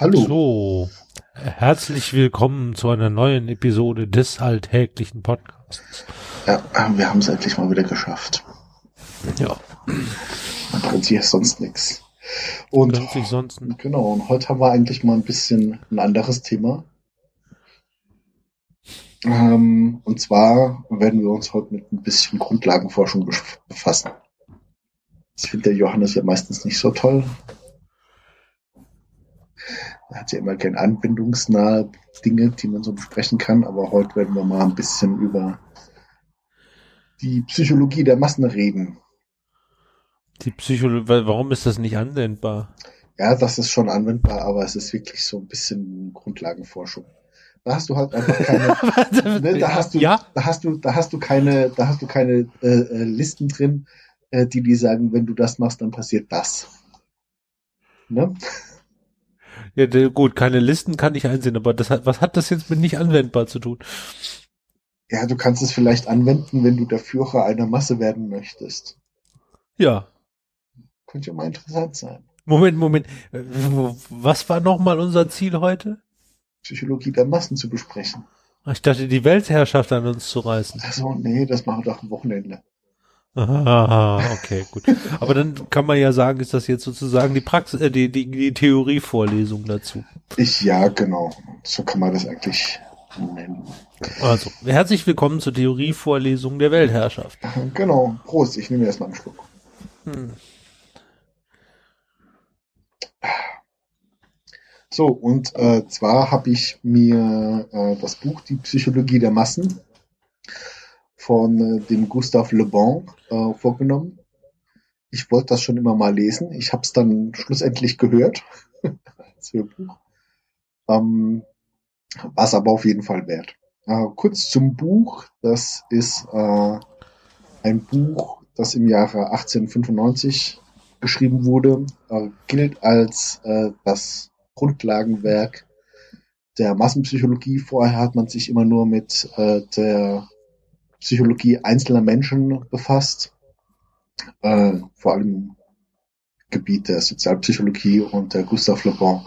Hallo. So, herzlich willkommen zu einer neuen Episode des alltäglichen Podcasts. Ja, wir haben es endlich mal wieder geschafft. Ja. Man brennt sich sonst nichts. Und sich sonst genau, und heute haben wir eigentlich mal ein bisschen ein anderes Thema. Ähm, und zwar werden wir uns heute mit ein bisschen Grundlagenforschung bef- befassen. Das findet der Johannes ja meistens nicht so toll. Er hat ja immer gern anwendungsnahe Dinge, die man so besprechen kann, aber heute werden wir mal ein bisschen über die Psychologie der Massen reden. die Psychologie, warum ist das nicht anwendbar? Ja, das ist schon anwendbar, aber es ist wirklich so ein bisschen Grundlagenforschung. Da hast du halt einfach keine, ne, da hast du, ja, da hast du, da hast du keine, da hast du keine äh, äh, Listen drin, äh, die die sagen, wenn du das machst, dann passiert das. Ne? Ja, gut, keine Listen kann ich einsehen, aber das hat, was hat das jetzt mit nicht anwendbar zu tun? Ja, du kannst es vielleicht anwenden, wenn du der Führer einer Masse werden möchtest. Ja. Könnte ja mal interessant sein. Moment, Moment. Was war nochmal unser Ziel heute? Psychologie der Massen zu besprechen. Ich dachte, die Weltherrschaft an uns zu reißen. Also, nee, das machen wir doch am Wochenende. Aha, okay, gut. Aber dann kann man ja sagen, ist das jetzt sozusagen die Praxis, äh, die, die, die Theorievorlesung dazu. Ich, ja, genau. So kann man das eigentlich nennen. Also, herzlich willkommen zur Theorievorlesung der Weltherrschaft. Genau. Prost, ich nehme erstmal einen Schluck. Hm. So, und äh, zwar habe ich mir äh, das Buch Die Psychologie der Massen von äh, dem Gustave Le Bon äh, vorgenommen. Ich wollte das schon immer mal lesen. Ich habe es dann schlussendlich gehört als Hörbuch. Ähm, War es aber auf jeden Fall wert. Äh, kurz zum Buch. Das ist äh, ein Buch, das im Jahre 1895 geschrieben wurde, äh, gilt als äh, das Grundlagenwerk der Massenpsychologie. Vorher hat man sich immer nur mit äh, der Psychologie einzelner Menschen befasst, äh, vor allem im Gebiet der Sozialpsychologie und der Gustave Le Bon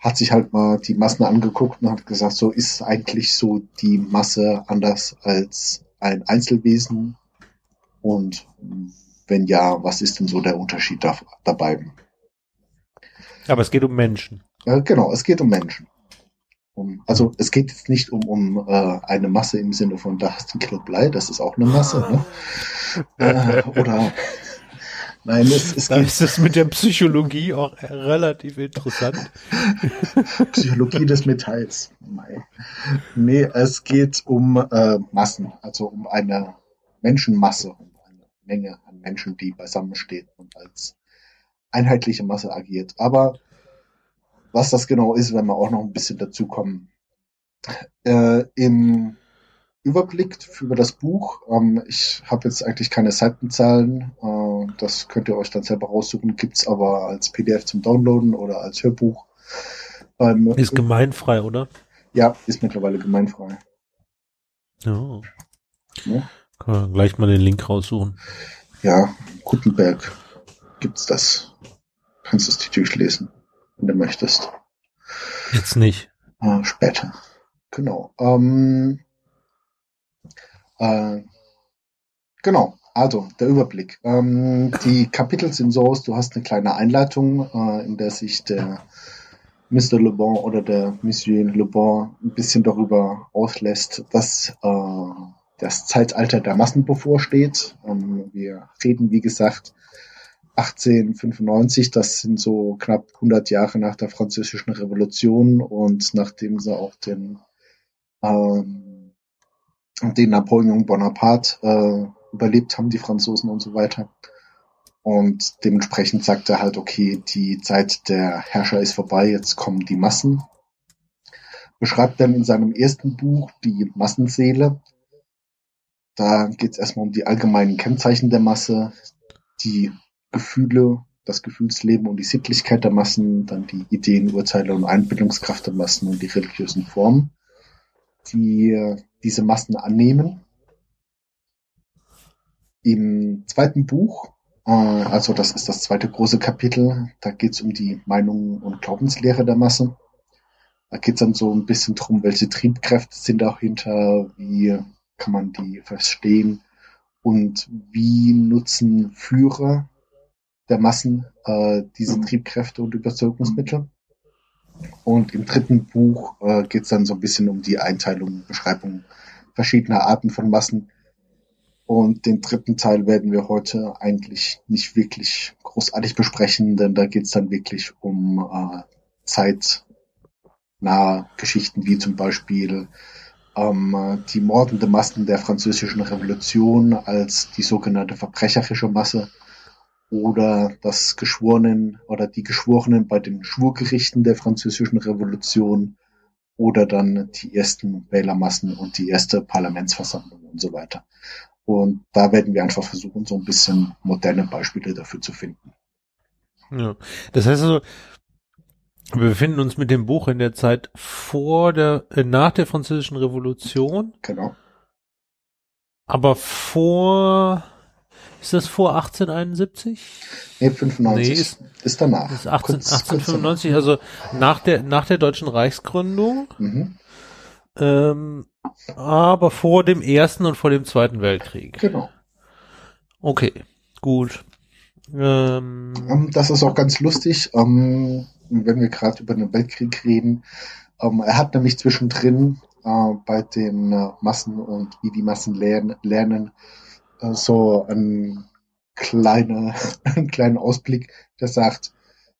hat sich halt mal die Massen angeguckt und hat gesagt, so ist eigentlich so die Masse anders als ein Einzelwesen und wenn ja, was ist denn so der Unterschied da, dabei? Aber es geht um Menschen. Äh, genau, es geht um Menschen. Um, also es geht jetzt nicht um, um äh, eine Masse im Sinne von, da hast du ein Kilo Blei, das ist auch eine Masse. Ne? äh, oder nein, es, es Da geht ist es mit der Psychologie auch relativ interessant. Psychologie des Metalls. Nein. Nee, es geht um äh, Massen, also um eine Menschenmasse, um eine Menge an Menschen, die beisammen steht und als einheitliche Masse agiert. Aber was das genau ist, werden wir auch noch ein bisschen dazu kommen. Äh, Im Überblick über das Buch, ähm, ich habe jetzt eigentlich keine Seitenzahlen, äh, das könnt ihr euch dann selber raussuchen, gibt's aber als PDF zum Downloaden oder als Hörbuch. Beim, Ist gemeinfrei, oder? ja, ist mittlerweile gemeinfrei. Ja. Ja, Kann man gleich mal den Link raussuchen. ja Gutenberg gibt's das. Kannst es natürlich lesen, wenn du möchtest. Jetzt nicht. Äh, später. Genau. Ähm, äh, genau. Also, der Überblick. Ähm, die Kapitel sind so aus, du hast eine kleine Einleitung, äh, in der sich der Mr. Le Bon oder der Monsieur Le Bon ein bisschen darüber auslässt, dass äh, das Zeitalter der Massen bevorsteht. Ähm, wir reden, wie gesagt, 1895, das sind so knapp 100 Jahre nach der Französischen Revolution und nachdem sie auch den, ähm, den Napoleon Bonaparte äh, überlebt haben, die Franzosen und so weiter. Und dementsprechend sagt er halt, okay, die Zeit der Herrscher ist vorbei, jetzt kommen die Massen. Beschreibt dann in seinem ersten Buch die Massenseele, da geht es erstmal um die allgemeinen Kennzeichen der Masse, die Gefühle, das Gefühlsleben und die Sittlichkeit der Massen, dann die Ideen, Urteile und Einbildungskraft der Massen und die religiösen Formen, die äh, diese Massen annehmen. Im zweiten Buch, äh, also das ist das zweite große Kapitel, da geht es um die Meinungen und Glaubenslehre der Masse. Da geht es dann so ein bisschen drum, welche Triebkräfte sind dahinter, wie kann man die verstehen und wie nutzen Führer der Massen äh, diese mhm. Triebkräfte und Überzeugungsmittel. Und im dritten Buch äh, geht es dann so ein bisschen um die Einteilung, Beschreibung verschiedener Arten von Massen. Und den dritten Teil werden wir heute eigentlich nicht wirklich großartig besprechen, denn da geht es dann wirklich um äh, zeitnahe Geschichten wie zum Beispiel ähm, die mordende Massen der französischen Revolution als die sogenannte verbrecherische Masse oder das Geschworenen oder die Geschworenen bei den Schwurgerichten der französischen Revolution oder dann die ersten Wählermassen und die erste Parlamentsversammlung und so weiter. Und da werden wir einfach versuchen, so ein bisschen moderne Beispiele dafür zu finden. Ja, das heißt also, wir befinden uns mit dem Buch in der Zeit vor der, äh, nach der französischen Revolution. Genau. Aber vor, ist das vor 1871? Nee, 95. Nee, ist, ist danach. Ist 18, kurz, 1895, kurz also nach der, nach der deutschen Reichsgründung. Mhm. Ähm, aber vor dem ersten und vor dem zweiten Weltkrieg. Genau. Okay, gut. Ähm, ähm das ist auch ganz lustig. Ähm, wenn wir gerade über den Weltkrieg reden. Ähm, er hat nämlich zwischendrin äh, bei den äh, Massen und wie die Massen lernen, lernen so einen, kleine, einen kleinen Ausblick, der sagt,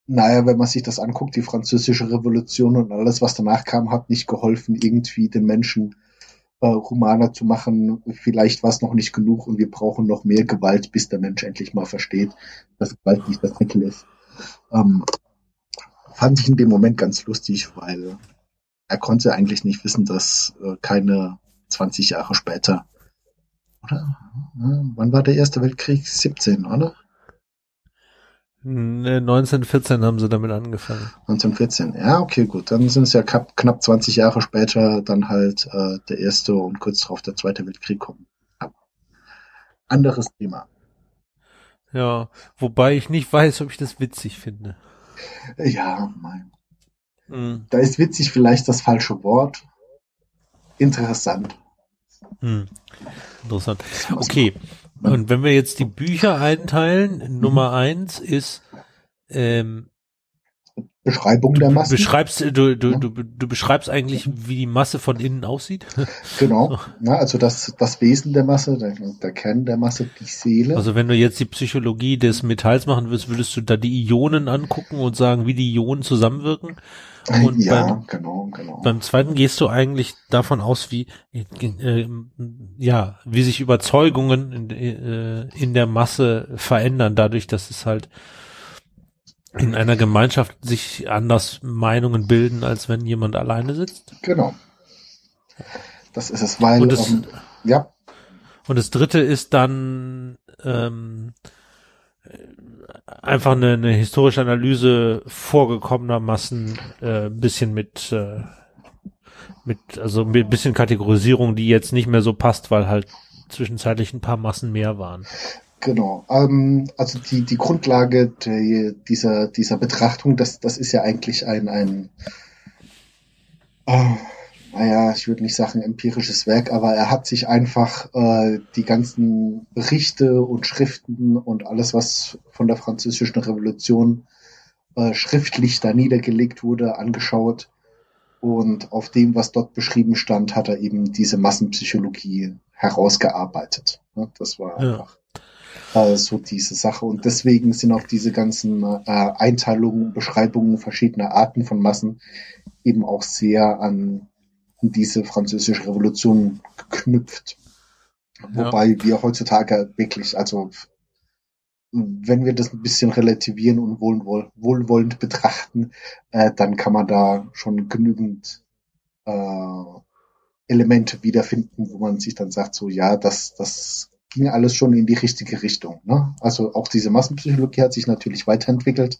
naja, wenn man sich das anguckt, die französische Revolution und alles, was danach kam, hat nicht geholfen, irgendwie den Menschen äh, humaner zu machen. Vielleicht war es noch nicht genug und wir brauchen noch mehr Gewalt, bis der Mensch endlich mal versteht, dass Gewalt nicht das Mittel ist. Ähm, fand ich in dem Moment ganz lustig, weil er konnte eigentlich nicht wissen, dass äh, keine 20 Jahre später, oder? Wann war der Erste Weltkrieg? 17, oder? 1914 haben sie damit angefangen. 1914, ja, okay, gut. Dann sind es ja knapp, knapp 20 Jahre später dann halt äh, der Erste und kurz darauf der Zweite Weltkrieg kommen. Anderes Thema. Ja, wobei ich nicht weiß, ob ich das witzig finde. Ja, mein. Mhm. Da ist witzig vielleicht das falsche Wort. Interessant. Mhm. Interessant. Okay. Und wenn wir jetzt die Bücher einteilen. Nummer eins ist ähm, Beschreibung der Masse. Beschreibst, du, du, ja. du, du beschreibst eigentlich, wie die Masse von innen aussieht. Genau. Ja, also das, das Wesen der Masse, der, der Kern der Masse, die Seele. Also wenn du jetzt die Psychologie des Metalls machen würdest, würdest du da die Ionen angucken und sagen, wie die Ionen zusammenwirken. Und ja, beim, genau, genau. Beim zweiten gehst du eigentlich davon aus, wie, äh, ja, wie sich Überzeugungen in, äh, in der Masse verändern, dadurch, dass es halt in einer Gemeinschaft sich anders Meinungen bilden, als wenn jemand alleine sitzt? Genau. Das ist es, weil, und das, ähm, ja. Und das dritte ist dann ähm, einfach eine, eine historische Analyse vorgekommener Massen, äh, bisschen mit äh, mit also mit bisschen Kategorisierung, die jetzt nicht mehr so passt, weil halt zwischenzeitlich ein paar Massen mehr waren. Genau. Ähm, also die, die Grundlage der, dieser, dieser Betrachtung, das, das ist ja eigentlich ein, ein äh, naja, ich würde nicht sagen empirisches Werk, aber er hat sich einfach äh, die ganzen Berichte und Schriften und alles, was von der französischen Revolution äh, schriftlich da niedergelegt wurde, angeschaut. Und auf dem, was dort beschrieben stand, hat er eben diese Massenpsychologie herausgearbeitet. Das war einfach äh, so diese Sache. Und deswegen sind auch diese ganzen äh, Einteilungen, Beschreibungen verschiedener Arten von Massen eben auch sehr an diese französische Revolution geknüpft. Ja. Wobei wir heutzutage wirklich, also wenn wir das ein bisschen relativieren und wohl, wohlwollend betrachten, äh, dann kann man da schon genügend äh, Elemente wiederfinden, wo man sich dann sagt, so ja, das, das ging alles schon in die richtige Richtung. Ne? Also auch diese Massenpsychologie hat sich natürlich weiterentwickelt.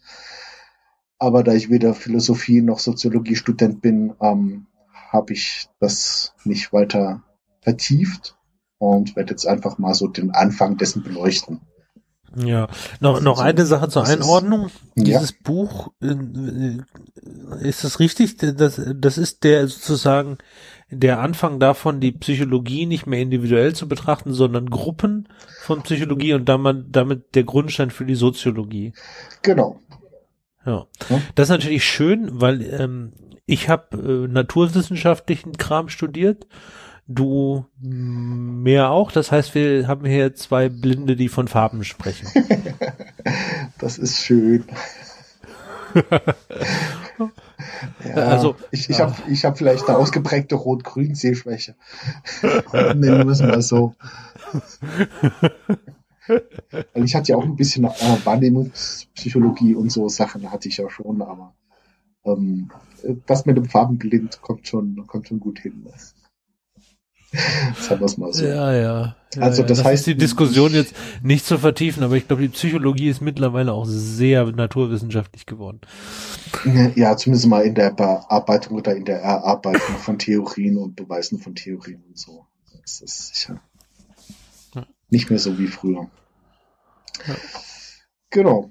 Aber da ich weder Philosophie noch Soziologie-Student bin, ähm, habe ich das nicht weiter vertieft und werde jetzt einfach mal so den Anfang dessen beleuchten. Ja, noch, noch eine Sache zur Einordnung. Dieses ja. Buch, äh, ist das richtig? Das, das ist der sozusagen der Anfang davon, die Psychologie nicht mehr individuell zu betrachten, sondern Gruppen von Psychologie und damit, damit der Grundstein für die Soziologie. Genau. Ja. ja. Das ist natürlich schön, weil ähm, ich habe äh, naturwissenschaftlichen Kram studiert du mehr auch. Das heißt, wir haben hier zwei Blinde, die von Farben sprechen. das ist schön. ja, also ich, ich ja. habe ich hab vielleicht eine ausgeprägte Rot-Grün-Sehschwäche. Nennen wir es mal so. Weil ich hatte ja auch ein bisschen äh, Wahrnehmungspsychologie und so Sachen hatte ich ja schon, aber ähm, das mit dem Farbenblind kommt schon, kommt schon gut hin. Sagen wir es mal so. Ja, ja. ja also das, das heißt, ist die Diskussion jetzt nicht zu vertiefen, aber ich glaube, die Psychologie ist mittlerweile auch sehr naturwissenschaftlich geworden. Ja, zumindest mal in der Bearbeitung oder in der Erarbeitung von Theorien und Beweisen von Theorien und so. Das ist sicher nicht mehr so wie früher. Ja. Genau.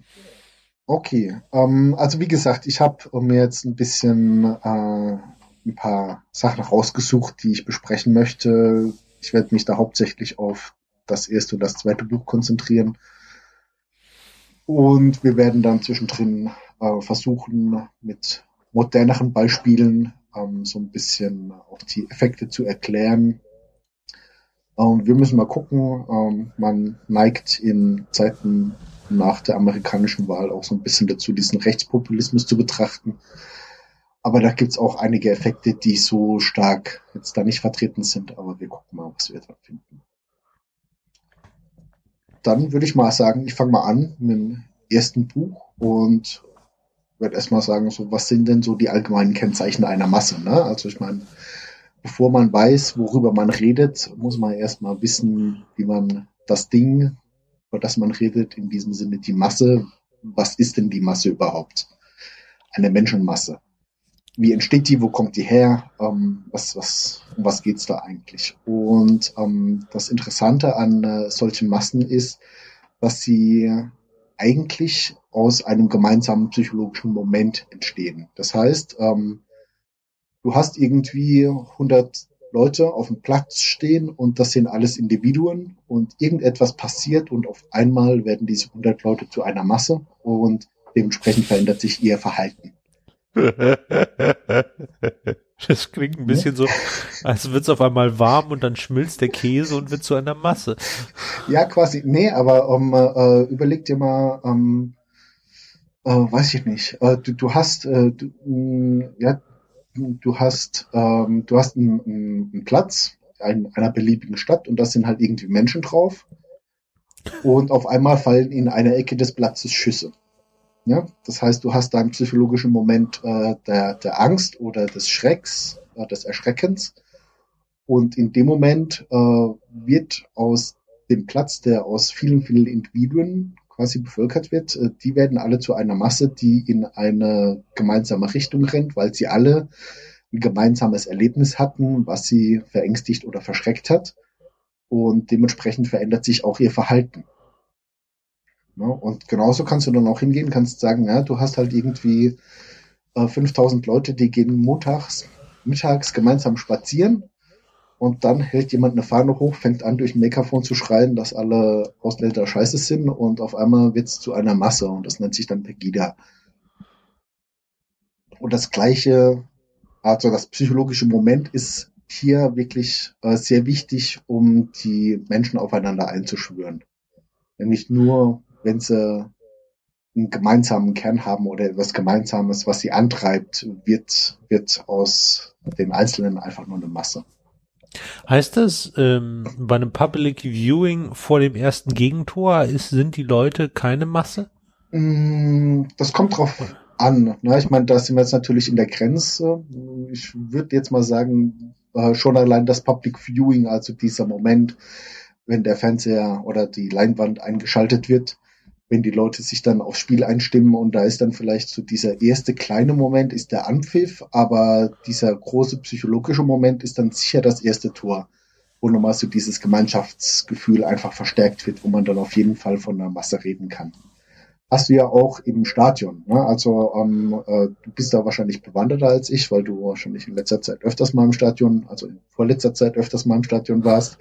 Okay. Ähm, also wie gesagt, ich habe mir jetzt ein bisschen äh, ein paar Sachen rausgesucht, die ich besprechen möchte. Ich werde mich da hauptsächlich auf das erste und das zweite Buch konzentrieren. Und wir werden dann zwischendrin äh, versuchen, mit moderneren Beispielen ähm, so ein bisschen auch die Effekte zu erklären. Ähm, wir müssen mal gucken. Ähm, man neigt in Zeiten nach der amerikanischen Wahl auch so ein bisschen dazu, diesen Rechtspopulismus zu betrachten. Aber da gibt's auch einige Effekte, die so stark jetzt da nicht vertreten sind. Aber wir gucken mal, was wir da finden. Dann würde ich mal sagen, ich fange mal an mit dem ersten Buch und werde erstmal sagen, so was sind denn so die allgemeinen Kennzeichen einer Masse? Ne? Also ich meine, bevor man weiß, worüber man redet, muss man erstmal wissen, wie man das Ding, über das man redet, in diesem Sinne die Masse, was ist denn die Masse überhaupt? Eine Menschenmasse wie entsteht die, wo kommt die her, ähm, was, was, um was geht's da eigentlich? Und ähm, das Interessante an äh, solchen Massen ist, dass sie eigentlich aus einem gemeinsamen psychologischen Moment entstehen. Das heißt, ähm, du hast irgendwie 100 Leute auf dem Platz stehen und das sind alles Individuen und irgendetwas passiert und auf einmal werden diese 100 Leute zu einer Masse und dementsprechend verändert sich ihr Verhalten. Das klingt ein bisschen so, als wird es auf einmal warm und dann schmilzt der Käse und wird zu einer Masse. Ja, quasi. Nee, aber um, äh, überleg dir mal, ähm, äh, weiß ich nicht, äh, du, du hast, äh, du, mh, mm, ja, du hast, ähm, du hast einen, einen Platz in einer beliebigen Stadt und da sind halt irgendwie Menschen drauf und auf einmal fallen in einer Ecke des Platzes Schüsse. Ja? Das heißt, du hast da einen psychologischen Moment äh, der, der Angst oder des Schrecks, äh, des Erschreckens. Und in dem Moment äh, wird aus dem Platz, der aus vielen, vielen Individuen quasi bevölkert wird, äh, die werden alle zu einer Masse, die in eine gemeinsame Richtung rennt, weil sie alle ein gemeinsames Erlebnis hatten, was sie verängstigt oder verschreckt hat. Und dementsprechend verändert sich auch ihr Verhalten. Ne? Und genauso kannst du dann auch hingehen, kannst sagen, ja, du hast halt irgendwie äh, 5000 Leute, die gehen montags, mittags gemeinsam spazieren und dann hält jemand eine Fahne hoch, fängt an durch ein Megafon zu schreien, dass alle Ausländer scheiße sind und auf einmal wird es zu einer Masse und das nennt sich dann Pegida. Und das gleiche, also das psychologische Moment ist hier wirklich äh, sehr wichtig, um die Menschen aufeinander einzuschwören. Nämlich nur wenn sie einen gemeinsamen Kern haben oder etwas Gemeinsames, was sie antreibt, wird, wird aus den Einzelnen einfach nur eine Masse. Heißt das, ähm, bei einem Public Viewing vor dem ersten Gegentor ist, sind die Leute keine Masse? Mm, das kommt drauf an. Ne? Ich meine, da sind wir jetzt natürlich in der Grenze. Ich würde jetzt mal sagen, äh, schon allein das Public Viewing, also dieser Moment, wenn der Fernseher oder die Leinwand eingeschaltet wird, wenn die Leute sich dann aufs Spiel einstimmen und da ist dann vielleicht so dieser erste kleine Moment ist der Anpfiff, aber dieser große psychologische Moment ist dann sicher das erste Tor, wo nochmal so dieses Gemeinschaftsgefühl einfach verstärkt wird, wo man dann auf jeden Fall von einer Masse reden kann. Hast du ja auch im Stadion. Ne? Also ähm, äh, du bist da wahrscheinlich bewanderter als ich, weil du wahrscheinlich in letzter Zeit öfters mal im Stadion, also in vorletzter Zeit öfters mal im Stadion warst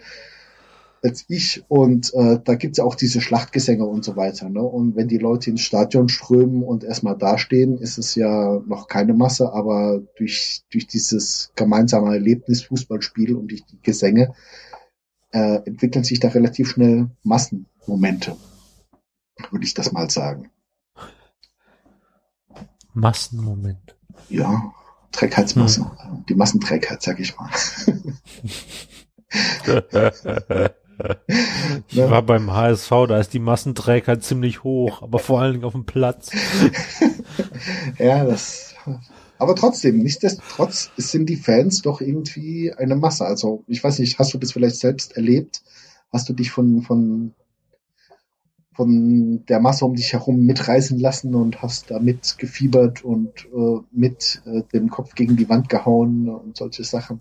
als ich. Und äh, da gibt's ja auch diese Schlachtgesänge und so weiter. Ne? Und wenn die Leute ins Stadion strömen und erstmal dastehen, ist es ja noch keine Masse, aber durch, durch dieses gemeinsame Erlebnis, Fußballspiel und durch die Gesänge äh, entwickeln sich da relativ schnell Massenmomente, würde ich das mal sagen. Massenmoment. Ja, Trägheitsmasse. Hm. Die Massenträgheit, sag ich mal. Ich war beim HSV, da ist die Massenträgheit ziemlich hoch, aber vor allen Dingen auf dem Platz. ja, das. Aber trotzdem, nichtsdestotrotz sind die Fans doch irgendwie eine Masse. Also, ich weiß nicht, hast du das vielleicht selbst erlebt? Hast du dich von, von, von der Masse um dich herum mitreißen lassen und hast da mitgefiebert und äh, mit äh, dem Kopf gegen die Wand gehauen und solche Sachen?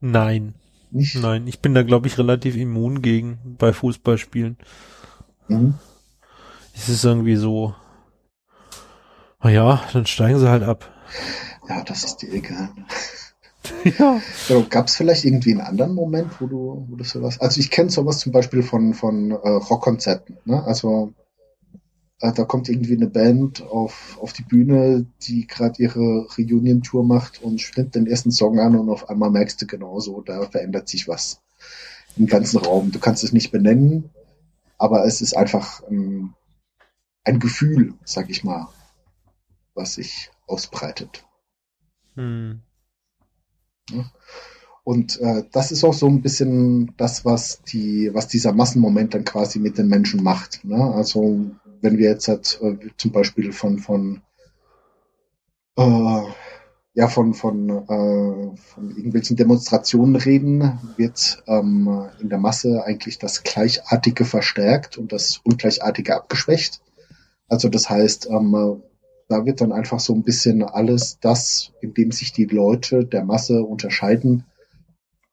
Nein, nicht? Nein, ich bin da, glaube ich, relativ immun gegen bei Fußballspielen. Mhm. Es ist irgendwie so, na ja, dann steigen sie halt ab. Ja, das ist dir egal. ja. So, Gab es vielleicht irgendwie einen anderen Moment, wo du, wo du sowas. Also ich kenne sowas zum Beispiel von, von äh, Rockkonzerten. Ne? Also da kommt irgendwie eine Band auf, auf die Bühne, die gerade ihre Reunion-Tour macht und springt den ersten Song an und auf einmal merkst du genauso, da verändert sich was im ganzen Raum. Du kannst es nicht benennen, aber es ist einfach ähm, ein Gefühl, sag ich mal, was sich ausbreitet. Hm. Ja. Und äh, das ist auch so ein bisschen das, was die, was dieser Massenmoment dann quasi mit den Menschen macht. Ne? Also wenn wir jetzt halt, äh, zum Beispiel von, von, äh, ja, von, von, äh, von irgendwelchen Demonstrationen reden, wird ähm, in der Masse eigentlich das Gleichartige verstärkt und das Ungleichartige abgeschwächt. Also das heißt, ähm, da wird dann einfach so ein bisschen alles das, in dem sich die Leute der Masse unterscheiden,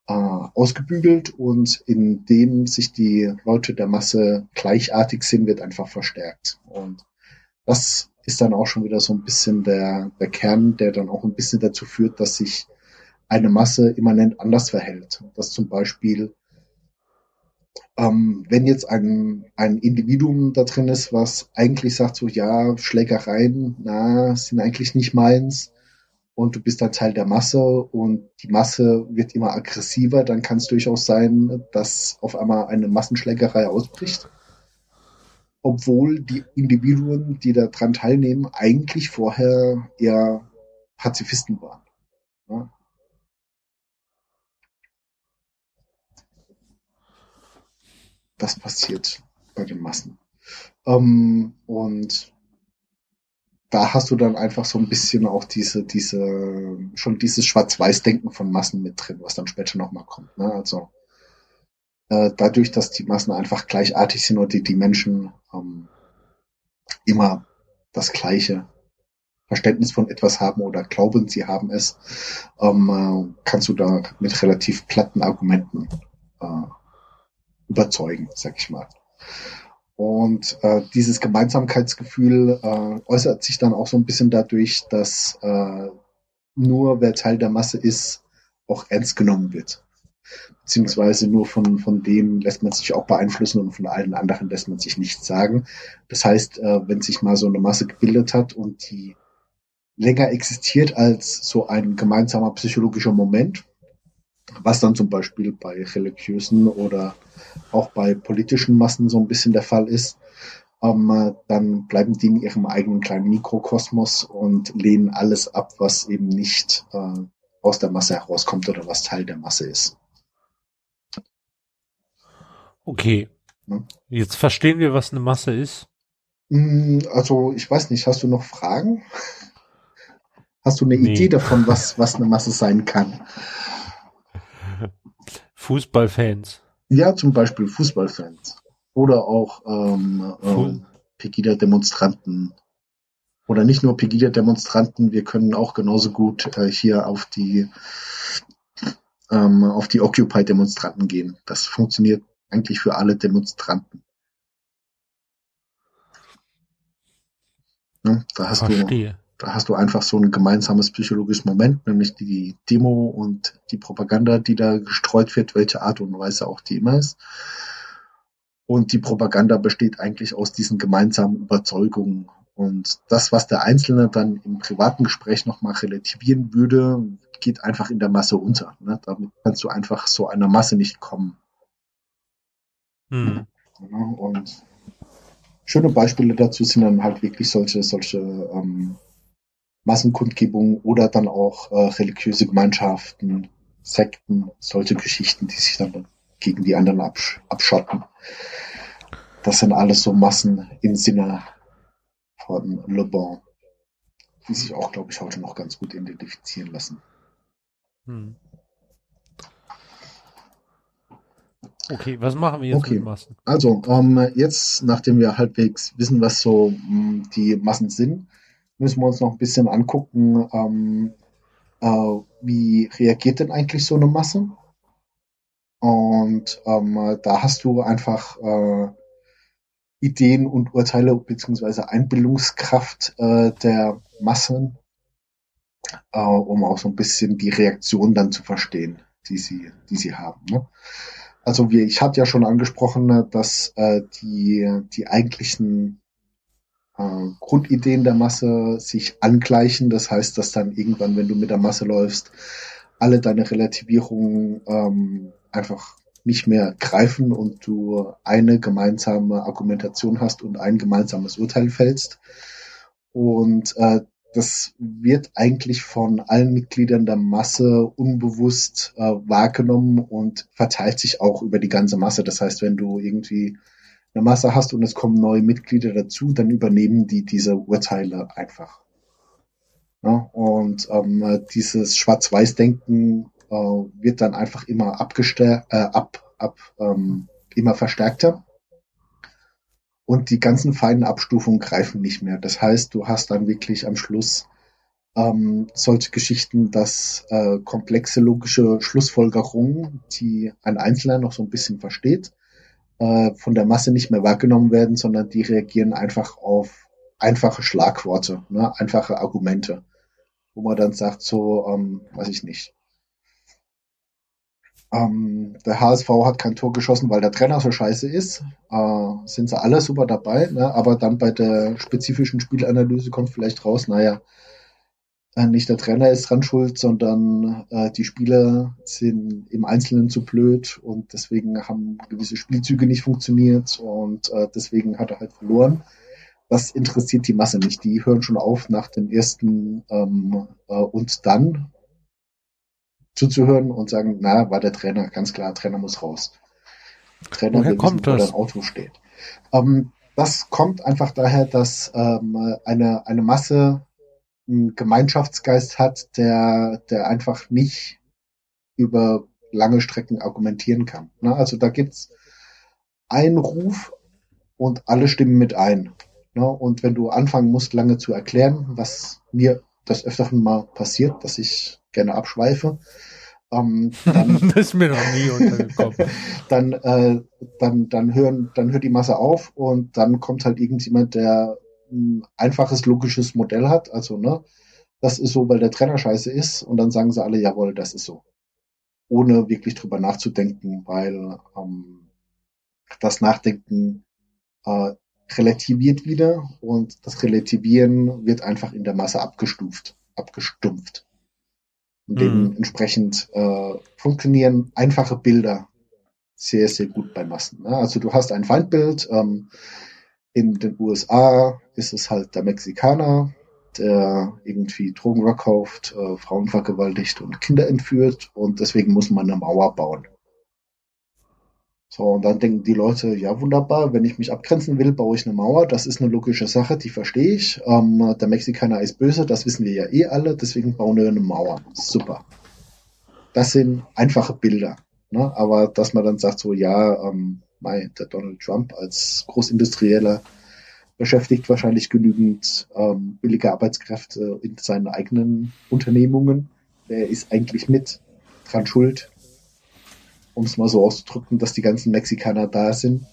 äh, ausgebügelt und indem sich die Leute der Masse gleichartig sind, wird einfach verstärkt. Und das ist dann auch schon wieder so ein bisschen der, der Kern, der dann auch ein bisschen dazu führt, dass sich eine Masse immanent anders verhält. Dass zum Beispiel, ähm, wenn jetzt ein, ein Individuum da drin ist, was eigentlich sagt so, ja, Schlägereien, na, sind eigentlich nicht meins, und du bist dann Teil der Masse und die Masse wird immer aggressiver, dann kann es durchaus sein, dass auf einmal eine Massenschlägerei ausbricht. Obwohl die Individuen, die daran teilnehmen, eigentlich vorher eher Pazifisten waren. Ja. Das passiert bei den Massen. Ähm, und da hast du dann einfach so ein bisschen auch diese, diese, schon dieses Schwarz-Weiß-Denken von Massen mit drin, was dann später nochmal kommt. Ne? Also äh, dadurch, dass die Massen einfach gleichartig sind und die, die Menschen ähm, immer das gleiche Verständnis von etwas haben oder glauben, sie haben es, ähm, äh, kannst du da mit relativ platten Argumenten äh, überzeugen, sag ich mal. Und äh, dieses Gemeinsamkeitsgefühl äh, äußert sich dann auch so ein bisschen dadurch, dass äh, nur wer Teil der Masse ist, auch ernst genommen wird. Beziehungsweise nur von, von denen lässt man sich auch beeinflussen und von allen anderen lässt man sich nichts sagen. Das heißt, äh, wenn sich mal so eine Masse gebildet hat und die länger existiert als so ein gemeinsamer psychologischer Moment, was dann zum Beispiel bei religiösen oder auch bei politischen Massen so ein bisschen der Fall ist, ähm, dann bleiben die in ihrem eigenen kleinen Mikrokosmos und lehnen alles ab, was eben nicht äh, aus der Masse herauskommt oder was Teil der Masse ist. Okay. Ja. Jetzt verstehen wir, was eine Masse ist. Mm, also, ich weiß nicht, hast du noch Fragen? Hast du eine nee. Idee davon, was, was eine Masse sein kann? Fußballfans. Ja, zum Beispiel Fußballfans. Oder auch ähm, ähm, Pegida-Demonstranten. Oder nicht nur Pegida-Demonstranten, wir können auch genauso gut äh, hier auf die ähm, auf die Occupy-Demonstranten gehen. Das funktioniert eigentlich für alle Demonstranten. Ne? Da hast Verstehe. du da hast du einfach so ein gemeinsames psychologisches Moment, nämlich die Demo und die Propaganda, die da gestreut wird, welche Art und Weise auch die immer ist. Und die Propaganda besteht eigentlich aus diesen gemeinsamen Überzeugungen. Und das, was der Einzelne dann im privaten Gespräch nochmal relativieren würde, geht einfach in der Masse unter. Ne? Damit kannst du einfach so einer Masse nicht kommen. Mhm. Und schöne Beispiele dazu sind dann halt wirklich solche, solche ähm, Massenkundgebungen oder dann auch äh, religiöse Gemeinschaften, Sekten, solche Geschichten, die sich dann gegen die anderen absch abschotten. Das sind alles so Massen im Sinne von Le Bon, die sich auch, glaube ich, heute noch ganz gut identifizieren lassen. Hm. Okay, was machen wir jetzt okay. mit Massen? Also, ähm, jetzt, nachdem wir halbwegs wissen, was so mh, hm, die Massen sind, müssen wir uns noch ein bisschen angucken, ähm, äh, wie reagiert denn eigentlich so eine Masse? Und ähm, da hast du einfach äh, Ideen und Urteile beziehungsweise Einbildungskraft äh, der Massen, äh, um auch so ein bisschen die Reaktion dann zu verstehen, die sie, die sie haben. Ne? Also wie ich hatte ja schon angesprochen, dass äh, die die eigentlichen äh, Grundideen der Masse sich angleichen. Das heißt, dass dann irgendwann, wenn du mit der Masse läufst, alle deine Relativierungen ähm, einfach nicht mehr greifen und du eine gemeinsame Argumentation hast und ein gemeinsames Urteil fällst. Und äh, das wird eigentlich von allen Mitgliedern der Masse unbewusst äh, wahrgenommen und verteilt sich auch über die ganze Masse. Das heißt, wenn du irgendwie eine Masse hast und es kommen neue Mitglieder dazu, dann übernehmen die diese Urteile einfach. Ja, und ähm, dieses Schwarz-Weiß-Denken äh, wird dann einfach immer abgestärkt, äh, ab, ab, ähm, immer verstärkter. Und die ganzen feinen Abstufungen greifen nicht mehr. Das heißt, du hast dann wirklich am Schluss ähm, solche Geschichten, dass äh, komplexe logische Schlussfolgerungen, die ein Einzelner noch so ein bisschen versteht, äh, von der Masse nicht mehr wahrgenommen werden, sondern die reagieren einfach auf einfache Schlagworte, ne, einfache Argumente, wo man dann sagt, so, ähm, weiß ich nicht. Ähm, der HSV hat kein Tor geschossen, weil der Trainer so scheiße ist. Äh, sind sie alle super dabei, ne? aber dann bei der spezifischen Spielanalyse kommt vielleicht raus, naja, nicht der Trainer ist dran schuld, sondern äh, die Spieler sind im Einzelnen zu blöd und deswegen haben gewisse Spielzüge nicht funktioniert und äh, deswegen hat er halt verloren. Das interessiert die Masse nicht. Die hören schon auf nach dem ersten ähm, äh, und dann zuzuhören und sagen, na, war der Trainer, ganz klar, Trainer muss raus. Trainer Woher kommt wissen, das? wo Auto steht. Ähm, das kommt einfach daher, dass ähm, eine, eine Masse einen Gemeinschaftsgeist hat, der, der einfach nicht über lange Strecken argumentieren kann. Ne? Also da gibt's einen Ruf und alle stimmen mit ein. Ne? Und wenn du anfangen musst, lange zu erklären, was mir das öfteren mal passiert, dass ich gerne abschweife, ähm, dann, das ist mir noch nie untergekommen. dann, äh, dann, dann hören, dann hört die Masse auf und dann kommt halt irgendjemand, der ein einfaches logisches Modell hat, also ne, das ist so, weil der Trainer scheiße ist und dann sagen sie alle, jawohl, das ist so. Ohne wirklich drüber nachzudenken, weil ähm, das Nachdenken äh, relativiert wieder und das Relativieren wird einfach in der Masse abgestuft, abgestumpft. Und mhm. dementsprechend äh, funktionieren einfache Bilder sehr, sehr gut bei Massen. Ne? Also du hast ein Feindbild, ähm, in den USA ist es halt der Mexikaner, der irgendwie Drogen verkauft, äh, Frauen vergewaltigt und Kinder entführt und deswegen muss man eine Mauer bauen. So, und dann denken die Leute, ja wunderbar, wenn ich mich abgrenzen will, baue ich eine Mauer. Das ist eine logische Sache, die verstehe ich. Ähm, der Mexikaner ist böse, das wissen wir ja eh alle, deswegen bauen wir eine Mauer. Super. Das sind einfache Bilder. Ne? Aber dass man dann sagt, so ja, ähm, mein, der Donald Trump als Großindustrieller beschäftigt wahrscheinlich genügend ähm, billige Arbeitskräfte in seinen eigenen Unternehmungen. Der ist eigentlich mit dran schuld, um es mal so auszudrücken, dass die ganzen Mexikaner da sind.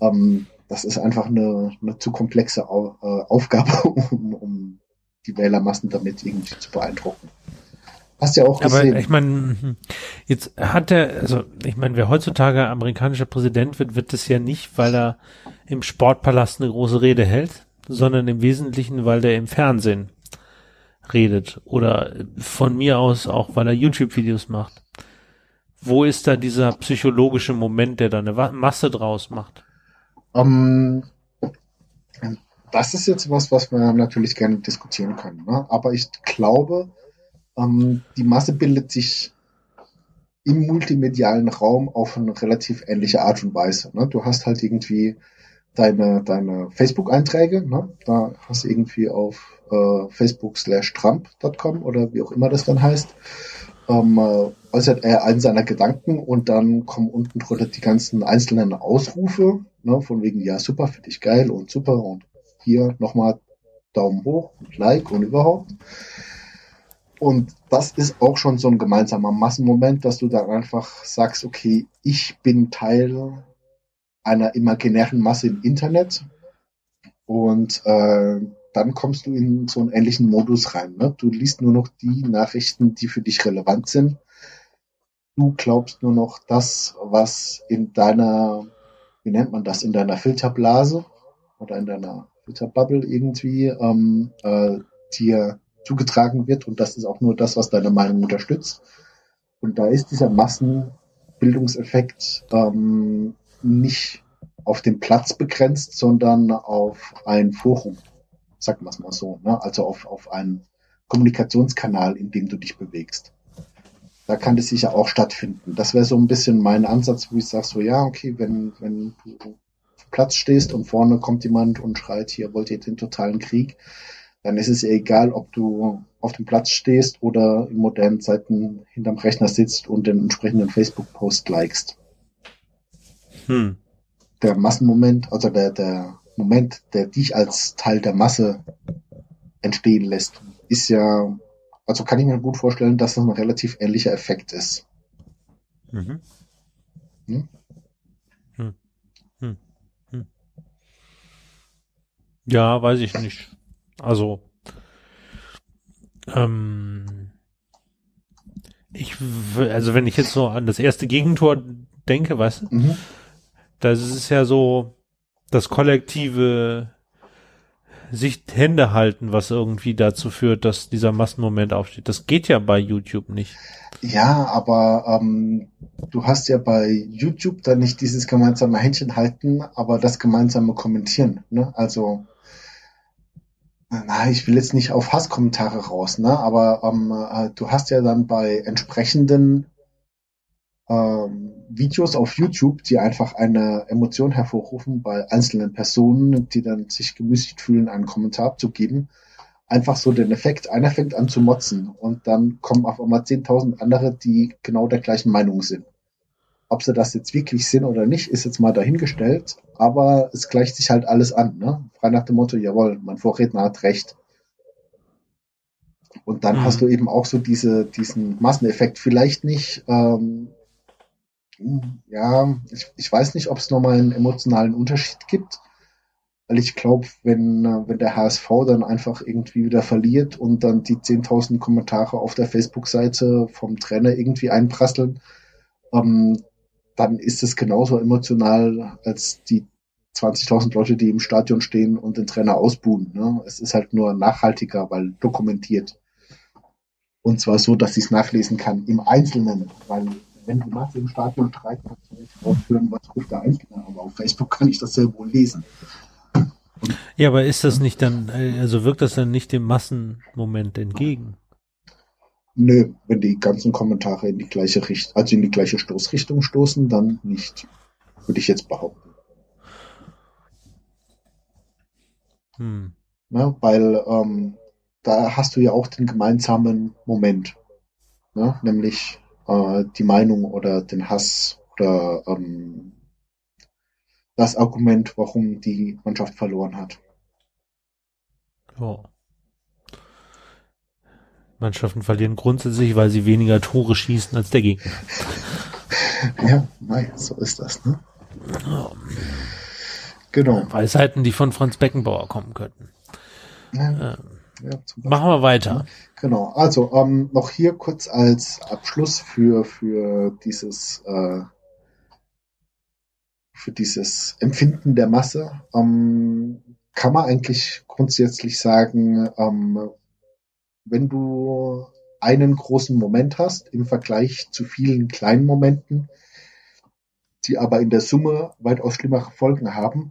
Ähm, das ist einfach eine, eine zu komplexe Au äh, Aufgabe, um, um die Wählermassen damit irgendwie zu beeindrucken. Hast ja auch gesehen. Aber ich meine, jetzt hat er, also ich meine, wer heutzutage amerikanischer Präsident wird, wird es ja nicht, weil er im Sportpalast eine große Rede hält, sondern im Wesentlichen, weil der im Fernsehen redet oder von mir aus auch, weil er YouTube-Videos macht. Wo ist da dieser psychologische Moment, der da eine Masse draus macht? Um, ähm, das ist jetzt was, was wir natürlich gerne diskutieren können. Ne? Aber ich glaube, ähm, die Masse bildet sich im multimedialen Raum auf eine relativ ähnliche Art und Weise. Ne? Du hast halt irgendwie deine, deine Facebook-Einträge, ne? da hast du irgendwie auf äh, Facebook slash Trump.com oder wie auch immer das dann heißt, ähm, äh, äußert er einen seiner Gedanken und dann kommen unten drunter die ganzen einzelnen Ausrufe, ne? von wegen, ja super, finde ich geil und super und hier nochmal Daumen hoch und Like und überhaupt. Und das ist auch schon so ein gemeinsamer Massenmoment, dass du dann einfach sagst, okay, ich bin Teil einer imaginären Masse im Internet und äh, dann kommst du in so einen ähnlichen Modus rein. Ne? Du liest nur noch die Nachrichten, die für dich relevant sind. Du glaubst nur noch das, was in deiner, wie nennt man das, in deiner Filterblase oder in deiner Filterbubble irgendwie ähm, äh, dir zugetragen wird und das ist auch nur das, was deine Meinung unterstützt. Und da ist dieser Massenbildungseffekt ähm, nicht auf den Platz begrenzt, sondern auf ein Forum, sagen wir es mal so, ne? also auf, auf einen Kommunikationskanal, in dem du dich bewegst. Da kann das sicher auch stattfinden. Das wäre so ein bisschen mein Ansatz, wo ich sage so, ja, okay, wenn, wenn du auf Platz stehst und vorne kommt jemand und schreit, hier wollt ihr den totalen Krieg, dann ist es ja egal, ob du auf dem Platz stehst oder in modernen Zeiten hinterm Rechner sitzt und den entsprechenden Facebook-Post likest. Hm. Der Massenmoment, also der, der Moment, der dich als Teil der Masse entstehen lässt, ist ja, also kann ich mir gut vorstellen, dass das ein relativ ähnlicher Effekt ist. Mhm. Hm? Hm. Hm. Hm. Ja, weiß ich nicht. Also, ähm, ich, also wenn ich jetzt so an das erste Gegentor denke, was, mhm. das ist ja so das kollektive sich Hände halten, was irgendwie dazu führt, dass dieser Massenmoment aufsteht. Das geht ja bei YouTube nicht. Ja, aber ähm, du hast ja bei YouTube dann nicht dieses gemeinsame Händchen halten, aber das gemeinsame Kommentieren. Ne? Also na, ich will jetzt nicht auf Hasskommentare raus, ne? Aber ähm, äh, du hast ja dann bei entsprechenden ähm, Videos auf YouTube, die einfach eine Emotion hervorrufen bei einzelnen Personen, die dann sich gemüßigt fühlen, einen Kommentar abzugeben, einfach so den Effekt, einer fängt an zu motzen und dann kommen auf einmal 10.000 andere, die genau der gleichen Meinung sind. Ob sie das jetzt wirklich sind oder nicht, ist jetzt mal dahingestellt, aber es gleicht sich halt alles an, ne? Frei nach dem Motto, jawohl, mein Vorredner hat recht. Und dann mhm. hast du eben auch so diese, diesen Masseneffekt. Vielleicht nicht, ähm, ja, ich, ich weiß nicht, ob es nochmal einen emotionalen Unterschied gibt. Weil ich glaube, wenn, wenn der HSV dann einfach irgendwie wieder verliert und dann die 10.000 Kommentare auf der Facebook-Seite vom Trainer irgendwie einprasseln, ähm, dann ist es genauso emotional als die 20.000 Leute, die im Stadion stehen und den Trainer ausbuhen. Ne? Es ist halt nur nachhaltiger, weil dokumentiert. Und zwar so, dass ich es nachlesen kann im Einzelnen, weil wenn die Masse im Stadion streikt, kannst du nicht aufhören, was ruft der Einzelne. Aber auf Facebook kann ich das sehr wohl lesen. Und ja, aber ist das nicht dann, also wirkt das dann nicht dem Massenmoment entgegen? Nö, wenn die ganzen Kommentare in die gleiche Richtung, also in die gleiche Stoßrichtung stoßen, dann nicht. Würde ich jetzt behaupten. Hm. Na, weil ähm, da hast du ja auch den gemeinsamen Moment. Ne? Nämlich äh, die Meinung oder den Hass oder ähm, das Argument, warum die Mannschaft verloren hat. Ja. Mannschaften verlieren grundsätzlich, weil sie weniger Tore schießen als der Gegner. ja, nein, so ist das, ne? Ja. Genau. Weisheiten, die von Franz Beckenbauer kommen könnten. Ja. Ähm, ja, machen wir weiter. Genau. Also ähm, noch hier kurz als Abschluss für für dieses äh, für dieses Empfinden der Masse ähm, kann man eigentlich grundsätzlich sagen, ähm, wenn du einen großen Moment hast im Vergleich zu vielen kleinen Momenten, die aber in der Summe weitaus schlimmere Folgen haben,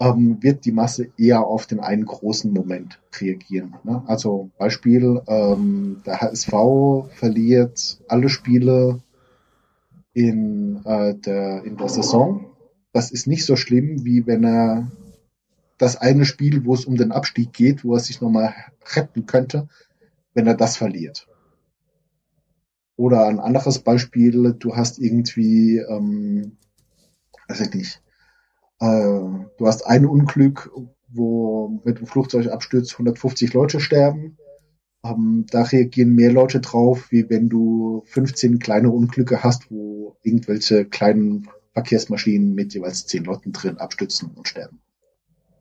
ähm, wird die Masse eher auf den einen großen Moment reagieren. Ne? Also Beispiel, ähm, der HSV verliert alle Spiele in, äh, der, in der Saison. Das ist nicht so schlimm, wie wenn er das eine Spiel, wo es um den Abstieg geht, wo er sich nochmal retten könnte, wenn er das verliert. Oder ein anderes Beispiel, du hast irgendwie, ähm, weiß ich nicht, du hast ein Unglück, wo mit dem Flugzeug abstürzt 150 Leute sterben. Ähm, da reagieren mehr Leute drauf, wie wenn du 15 kleine Unglücke hast, wo irgendwelche kleinen Verkehrsmaschinen mit jeweils 10 Leuten drin abstürzen und sterben.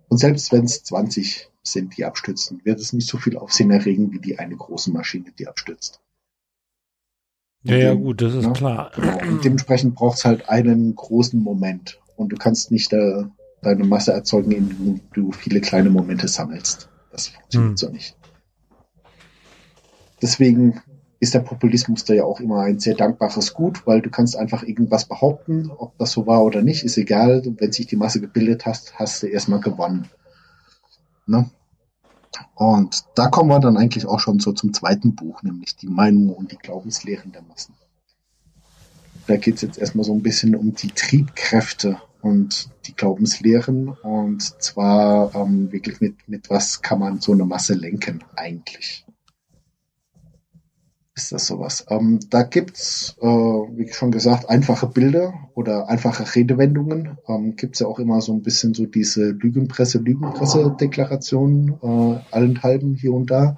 Und selbst wenn es 20 sind, die abstürzen, wird es nicht so viel Aufsehen erregen wie die eine große Maschine, die abstürzt. Ja, ja, gut, das ist ne? klar. Genau. Und dementsprechend braucht es halt einen großen Moment. Und du kannst nicht äh, deine Masse erzeugen, indem du viele kleine Momente sammelst. Das funktioniert hm. so nicht. Deswegen ist der Populismus da ja auch immer ein sehr dankbares Gut, weil du kannst einfach irgendwas behaupten, ob das so war oder nicht, ist egal. Wenn sich die Masse gebildet hast, hast du erstmal gewonnen. Ne? Und da kommen wir dann eigentlich auch schon so zum zweiten Buch, nämlich die Meinungen und die Glaubenslehren der Massen. Da geht es jetzt erstmal so ein bisschen um die Triebkräfte und die Glaubenslehren und zwar ähm, wirklich mit, mit was kann man so eine Masse lenken eigentlich ist das sowas. Ähm, da gibt's, äh, wie schon gesagt, einfache Bilder oder einfache Redewendungen. Ähm, gibt's ja auch immer so ein bisschen so diese Lügenpresse, Lügenpresse-Deklarationen, äh, allenthalben hier und da.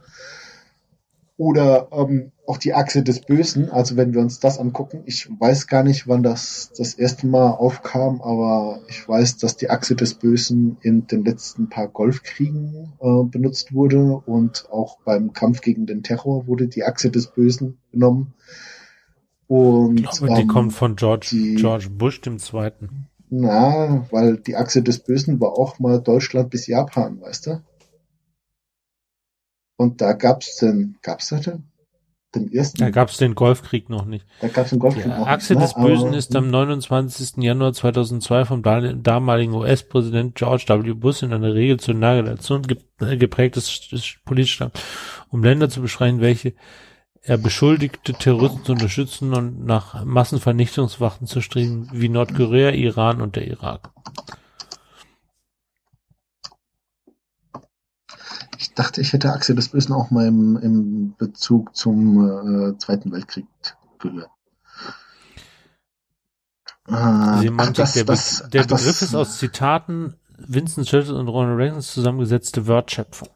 Oder ähm, auch die Achse des Bösen, also wenn wir uns das angucken, ich weiß gar nicht, wann das das erste Mal aufkam, aber ich weiß, dass die Achse des Bösen in den letzten paar Golfkriegen äh, benutzt wurde und auch beim Kampf gegen den Terror wurde die Achse des Bösen genommen. Und, ich glaube, die ähm, kommt von George, die, George Bush dem Zweiten. Na, weil die Achse des Bösen war auch mal Deutschland bis Japan, weißt du? Und da gab's den, gab's da den? Den ersten? Da gab's den Golfkrieg noch nicht. Da gab's den Golfkrieg noch Achse nicht. Des Bösen ist am 29. Januar 2002 vom damaligen US-Präsident George W. Bush in einer Regel zur Navigation äh, geprägtes Politstamm, um Länder zu beschreiben, welche er beschuldigte, Terroristen zu unterstützen und nach Massenvernichtungswaffen zu streben, wie Nordkorea, Iran und der Irak. Ich dachte, ich hätte Axel des Bösen auch mal im, im Bezug zum äh, Zweiten Weltkrieg gehört. Äh, Semantik, das, der, das, der ach, Begriff das, ist aus Zitaten Winston Churchill und Ronald Reagans zusammengesetzte Wortschöpfung.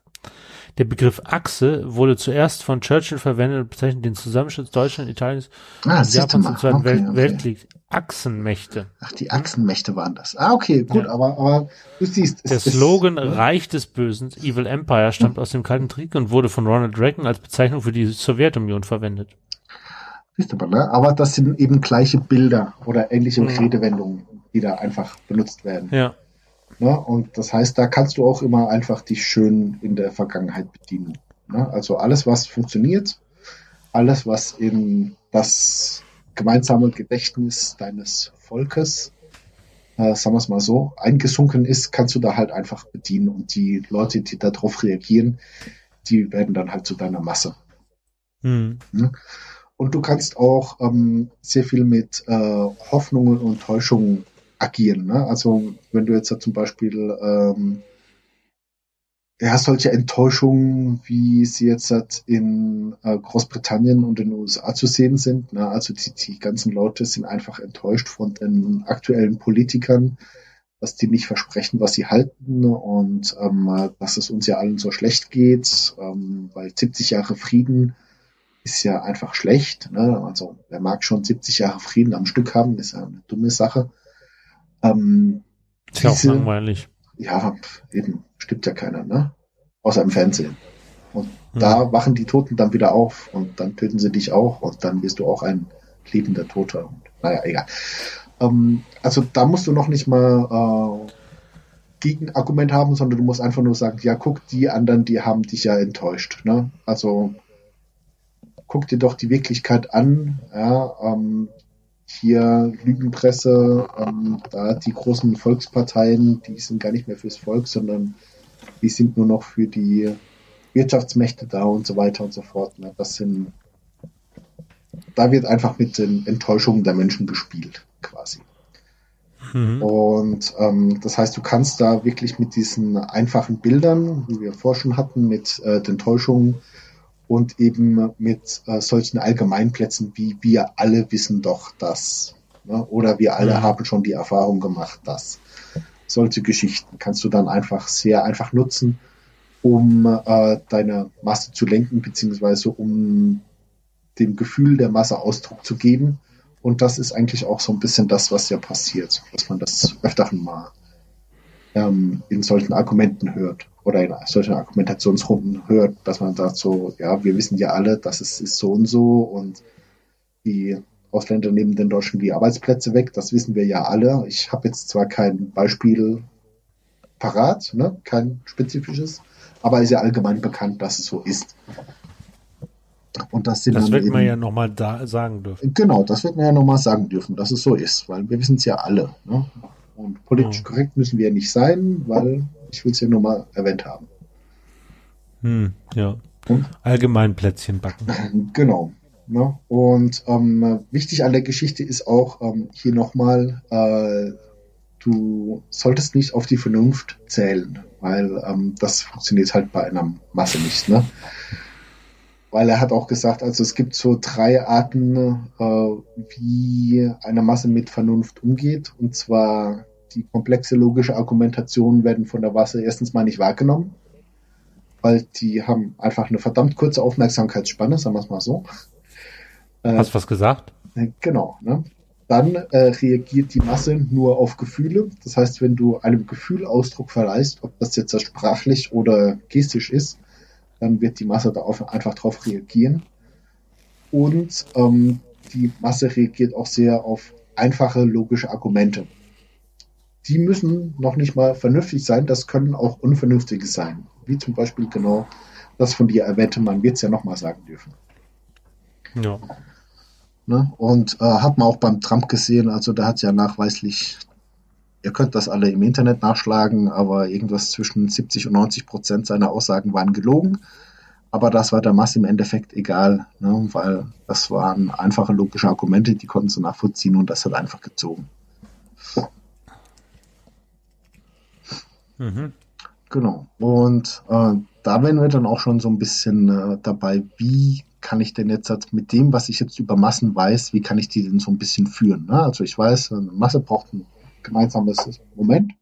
Der Begriff Achse wurde zuerst von Churchill verwendet und bezeichnet den Zusammenschluss Deutschland, Italiens ah, und Japans im Zweiten okay, okay. Weltkrieg. Achsenmächte. Ach, die Achsenmächte waren das. Ah, okay, gut, ja. aber, aber du siehst. Der Slogan ist, Reich des Bösen, Evil Empire, stammt hm. aus dem Kalten Krieg und wurde von Ronald Reagan als Bezeichnung für die Sowjetunion verwendet. Siehst du mal, ne? Aber das sind eben gleiche Bilder oder ähnliche hm. Redewendungen, die da einfach benutzt werden. Ja. Ne? Und das heißt, da kannst du auch immer einfach dich schön in der Vergangenheit bedienen. Ne? Also alles, was funktioniert, alles, was in das gemeinsame Gedächtnis deines Volkes, äh, sagen wir es mal so, eingesunken ist, kannst du da halt einfach bedienen. Und die Leute, die darauf reagieren, die werden dann halt zu deiner Masse. Mhm. Ne? Und du kannst auch ähm, sehr viel mit äh, Hoffnungen und Täuschungen agieren. Ne? Also wenn du jetzt zum Beispiel ähm, ja, solche Enttäuschungen, wie sie jetzt halt in äh, Großbritannien und in den USA zu sehen sind. Ne? Also die, die ganzen Leute sind einfach enttäuscht von den aktuellen Politikern, dass die nicht versprechen, was sie halten und ähm, dass es uns ja allen so schlecht geht, ähm, weil 70 Jahre Frieden ist ja einfach schlecht. Ne? Also wer mag schon 70 Jahre Frieden am Stück haben, ist ja eine dumme Sache. Ähm, ist ja auch langweilig. Ja, eben, stimmt ja keiner, ne? Außer im Fernsehen. Und hm. da wachen die Toten dann wieder auf und dann töten sie dich auch und dann wirst du auch ein lebender Toter. Und, naja, egal. Ähm, also da musst du noch nicht mal äh, Gegenargument haben, sondern du musst einfach nur sagen, ja, guck, die anderen, die haben dich ja enttäuscht. Ne? Also guck dir doch die Wirklichkeit an. Ja, ähm, hier Lügenpresse, ähm, da die großen Volksparteien, die sind gar nicht mehr fürs Volk, sondern die sind nur noch für die Wirtschaftsmächte da und so weiter und so fort. Ne? Das sind, da wird einfach mit den Enttäuschungen der Menschen gespielt, quasi. Mhm. Und ähm, das heißt, du kannst da wirklich mit diesen einfachen Bildern, wie wir vorher schon hatten, mit äh, den Täuschungen und eben mit äh, solchen Allgemeinplätzen wie wir alle wissen doch das. Ne? Oder wir alle mhm. haben schon die Erfahrung gemacht, dass solche Geschichten kannst du dann einfach sehr einfach nutzen, um äh, deine Masse zu lenken, beziehungsweise um dem Gefühl der Masse Ausdruck zu geben. Und das ist eigentlich auch so ein bisschen das, was ja passiert, dass man das öfteren mal ähm, in solchen Argumenten hört oder in solchen Argumentationsrunden hört, dass man sagt so, ja, wir wissen ja alle, dass es ist so und so und die Ausländer nehmen den Deutschen die Arbeitsplätze weg, das wissen wir ja alle. Ich habe jetzt zwar kein Beispiel parat, ne, kein spezifisches, aber ist ja allgemein bekannt, dass es so ist. Und das, das wird eben, man ja nochmal sagen dürfen. Genau, das wird man ja nochmal sagen dürfen, dass es so ist, weil wir wissen es ja alle. Ne? Und politisch hm. korrekt müssen wir nicht sein, weil ich will es ja nur mal erwähnt haben. Hm, ja. Hm? Allgemein Plätzchen backen. Genau. Ne? Und ähm, wichtig an der Geschichte ist auch ähm, hier nochmal, äh, du solltest nicht auf die Vernunft zählen, weil ähm, das funktioniert halt bei einer Masse nicht. Ne? Weil er hat auch gesagt, also es gibt so drei Arten, äh, wie eine Masse mit Vernunft umgeht. Und zwar die komplexe logische Argumentation werden von der Masse erstens mal nicht wahrgenommen, weil die haben einfach eine verdammt kurze Aufmerksamkeitsspanne, sagen wir es mal so. Äh, Hast du was gesagt? Äh, genau. Ne? Dann äh, reagiert die Masse nur auf Gefühle. Das heißt, wenn du einem Gefühl Ausdruck verleihst, ob das jetzt sprachlich oder gestisch ist, dann wird die Masse darauf einfach darauf reagieren. Und ähm, die Masse reagiert auch sehr auf einfache logische Argumente. Die müssen noch nicht mal vernünftig sein, das können auch unvernünftige sein. Wie zum Beispiel genau das von dir erwähnte, man wird es ja nochmal sagen dürfen. Ja. Ne? Und äh, hat man auch beim Trump gesehen, also da hat ja nachweislich, ihr könnt das alle im Internet nachschlagen, aber irgendwas zwischen 70 und 90 Prozent seiner Aussagen waren gelogen. Aber das war der Masse im Endeffekt egal, ne? weil das waren einfache logische Argumente, die konnten sie nachvollziehen und das hat einfach gezogen. Mhm. Genau. Und äh, da wären wir dann auch schon so ein bisschen äh, dabei, wie kann ich denn jetzt mit dem, was ich jetzt über Massen weiß, wie kann ich die denn so ein bisschen führen? Ne? Also ich weiß, eine Masse braucht ein gemeinsames Moment,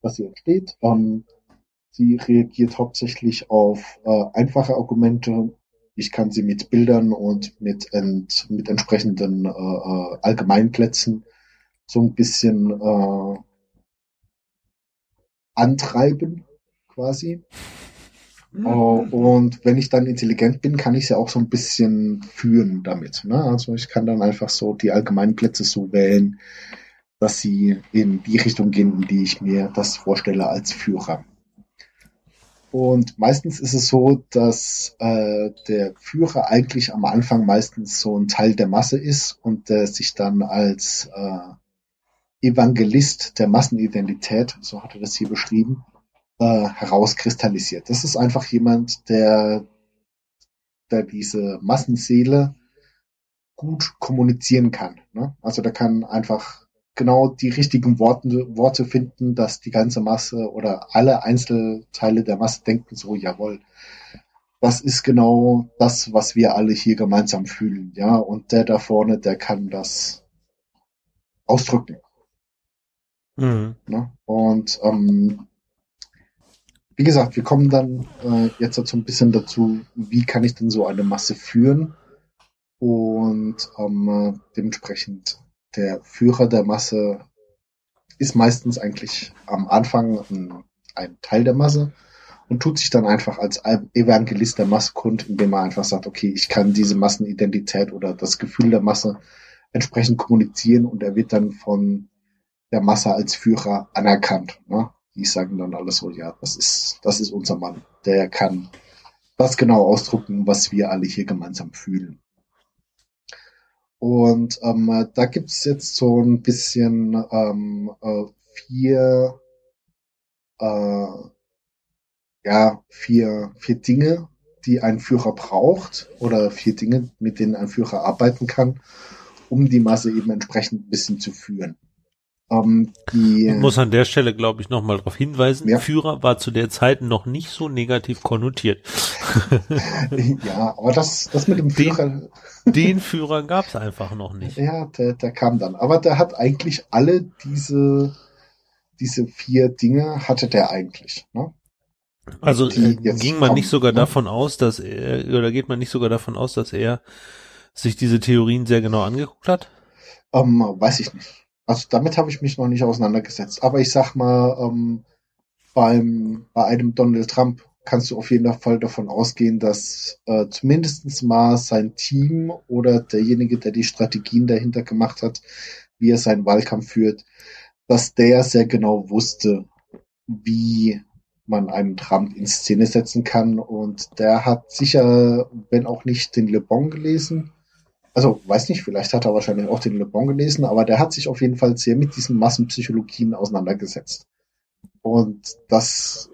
was sie entsteht. Ähm, sie reagiert hauptsächlich auf äh, einfache Argumente. Ich kann sie mit Bildern und mit, ent, mit entsprechenden äh, äh Allgemeinplätzen so ein bisschen äh, antreiben, quasi. Mhm. Uh, und wenn ich dann intelligent bin, kann ich ja auch so ein bisschen führen damit. Ne? Also ich kann dann einfach so die allgemeinen Plätze so wählen, dass sie in die Richtung gehen, in die ich mir das vorstelle als Führer. Und meistens ist es so, dass äh, der Führer eigentlich am Anfang meistens so ein Teil der Masse ist und der sich dann als äh, Evangelist der Massenidentität, so hat er das hier beschrieben, äh, herauskristallisiert. Das ist einfach jemand, der, der diese Massenseele gut kommunizieren kann. Ne? Also der kann einfach genau die richtigen Worte, Worte finden, dass die ganze Masse oder alle Einzelteile der Masse denken so, jawohl, das ist genau das, was wir alle hier gemeinsam fühlen, ja, und der da vorne, der kann das ausdrücken. Mhm. Ne? Und ähm, wie gesagt, wir kommen dann äh, jetzt so ein bisschen dazu, wie kann ich denn so eine Masse führen? Und ähm, dementsprechend der Führer der Masse ist meistens eigentlich am Anfang ein, ein Teil der Masse und tut sich dann einfach als Evangelist der Masse kund, indem er einfach sagt, okay, ich kann diese Massenidentität oder das Gefühl der Masse entsprechend kommunizieren und er wird dann von der Masse als Führer anerkannt. Ne? Die sagen dann alles so, ja, das ist, das ist unser Mann. Der kann das genau ausdrucken, was wir alle hier gemeinsam fühlen. Und ähm, da gibt's jetzt so ein bisschen ähm, äh, vier, äh, ja, vier, vier Dinge, die ein Führer braucht oder vier Dinge, mit denen ein Führer arbeiten kann, um die Masse eben entsprechend ein bisschen zu führen. Ähm, die, ich muss an der Stelle, glaube ich, nochmal darauf hinweisen, ja. Führer war zu der Zeit noch nicht so negativ konnotiert. ja, aber das, das mit dem Führer. Den, den Führer gab es einfach noch nicht. Ja, der, der kam dann. Aber der hat eigentlich alle diese, diese vier Dinge hatte der eigentlich. Ne? Also äh, ging man kommen, nicht sogar ne? davon aus, dass er, oder geht man nicht sogar davon aus, dass er sich diese Theorien sehr genau angeguckt hat? Ähm, weiß ich nicht. Also damit habe ich mich noch nicht auseinandergesetzt. Aber ich sag mal, ähm, beim, bei einem Donald Trump kannst du auf jeden Fall davon ausgehen, dass äh, zumindest mal sein Team oder derjenige, der die Strategien dahinter gemacht hat, wie er seinen Wahlkampf führt, dass der sehr genau wusste, wie man einen Trump in Szene setzen kann. Und der hat sicher, wenn auch nicht den Le Bon gelesen, also weiß nicht, vielleicht hat er wahrscheinlich auch den Le Bon gelesen, aber der hat sich auf jeden Fall sehr mit diesen Massenpsychologien auseinandergesetzt. Und das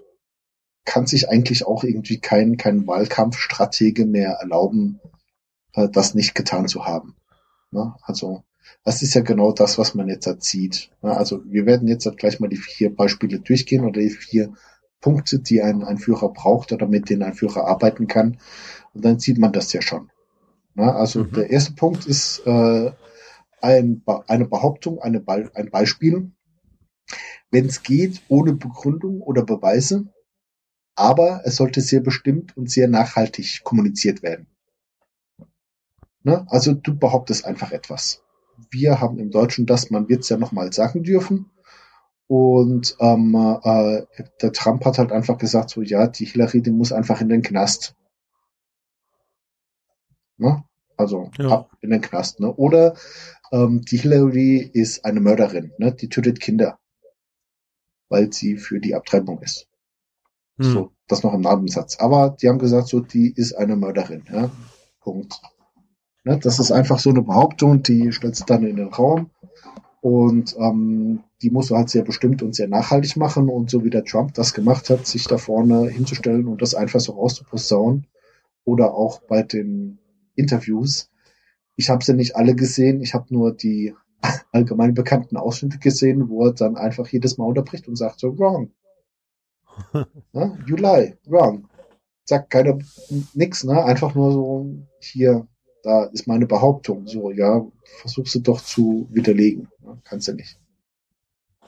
kann sich eigentlich auch irgendwie kein, kein Wahlkampfstratege mehr erlauben, äh, das nicht getan zu haben. Ne? Also das ist ja genau das, was man jetzt sieht. Ne? Also wir werden jetzt gleich mal die vier Beispiele durchgehen oder die vier Punkte, die ein, ein Führer braucht oder mit denen ein Führer arbeiten kann. Und dann sieht man das ja schon. Na, also mhm. der erste Punkt ist äh, ein, eine Behauptung, eine Be ein Beispiel. Wenn es geht, ohne Begründung oder Beweise, aber es sollte sehr bestimmt und sehr nachhaltig kommuniziert werden. Ne? Also du behauptest einfach etwas. Wir haben im Deutschen das, man wird es ja nochmal sagen dürfen. Und ähm, äh, der Trump hat halt einfach gesagt, so ja, die Hillary, die muss einfach in den Knast. Ne? Also ja. ab in den Knast. Ne? Oder ähm, die Hillary ist eine Mörderin, ne? die tötet Kinder, weil sie für die Abtreibung ist. Hm. So, das noch im Nabensatz. Aber die haben gesagt, so, die ist eine Mörderin. Ja? Punkt. Ne? Das ist einfach so eine Behauptung, die stellst du dann in den Raum. Und ähm, die musst du halt sehr bestimmt und sehr nachhaltig machen. Und so wie der Trump das gemacht hat, sich da vorne hinzustellen und das einfach so rauszuposaunen. Oder auch bei den Interviews. Ich habe sie nicht alle gesehen, ich habe nur die allgemein bekannten Ausschnitte gesehen, wo er dann einfach jedes Mal unterbricht und sagt so, wrong. ja, you lie, wrong. Sagt keiner nix, ne? Einfach nur so, hier, da ist meine Behauptung. So, ja, versuchst du doch zu widerlegen. Ne? Kannst du nicht.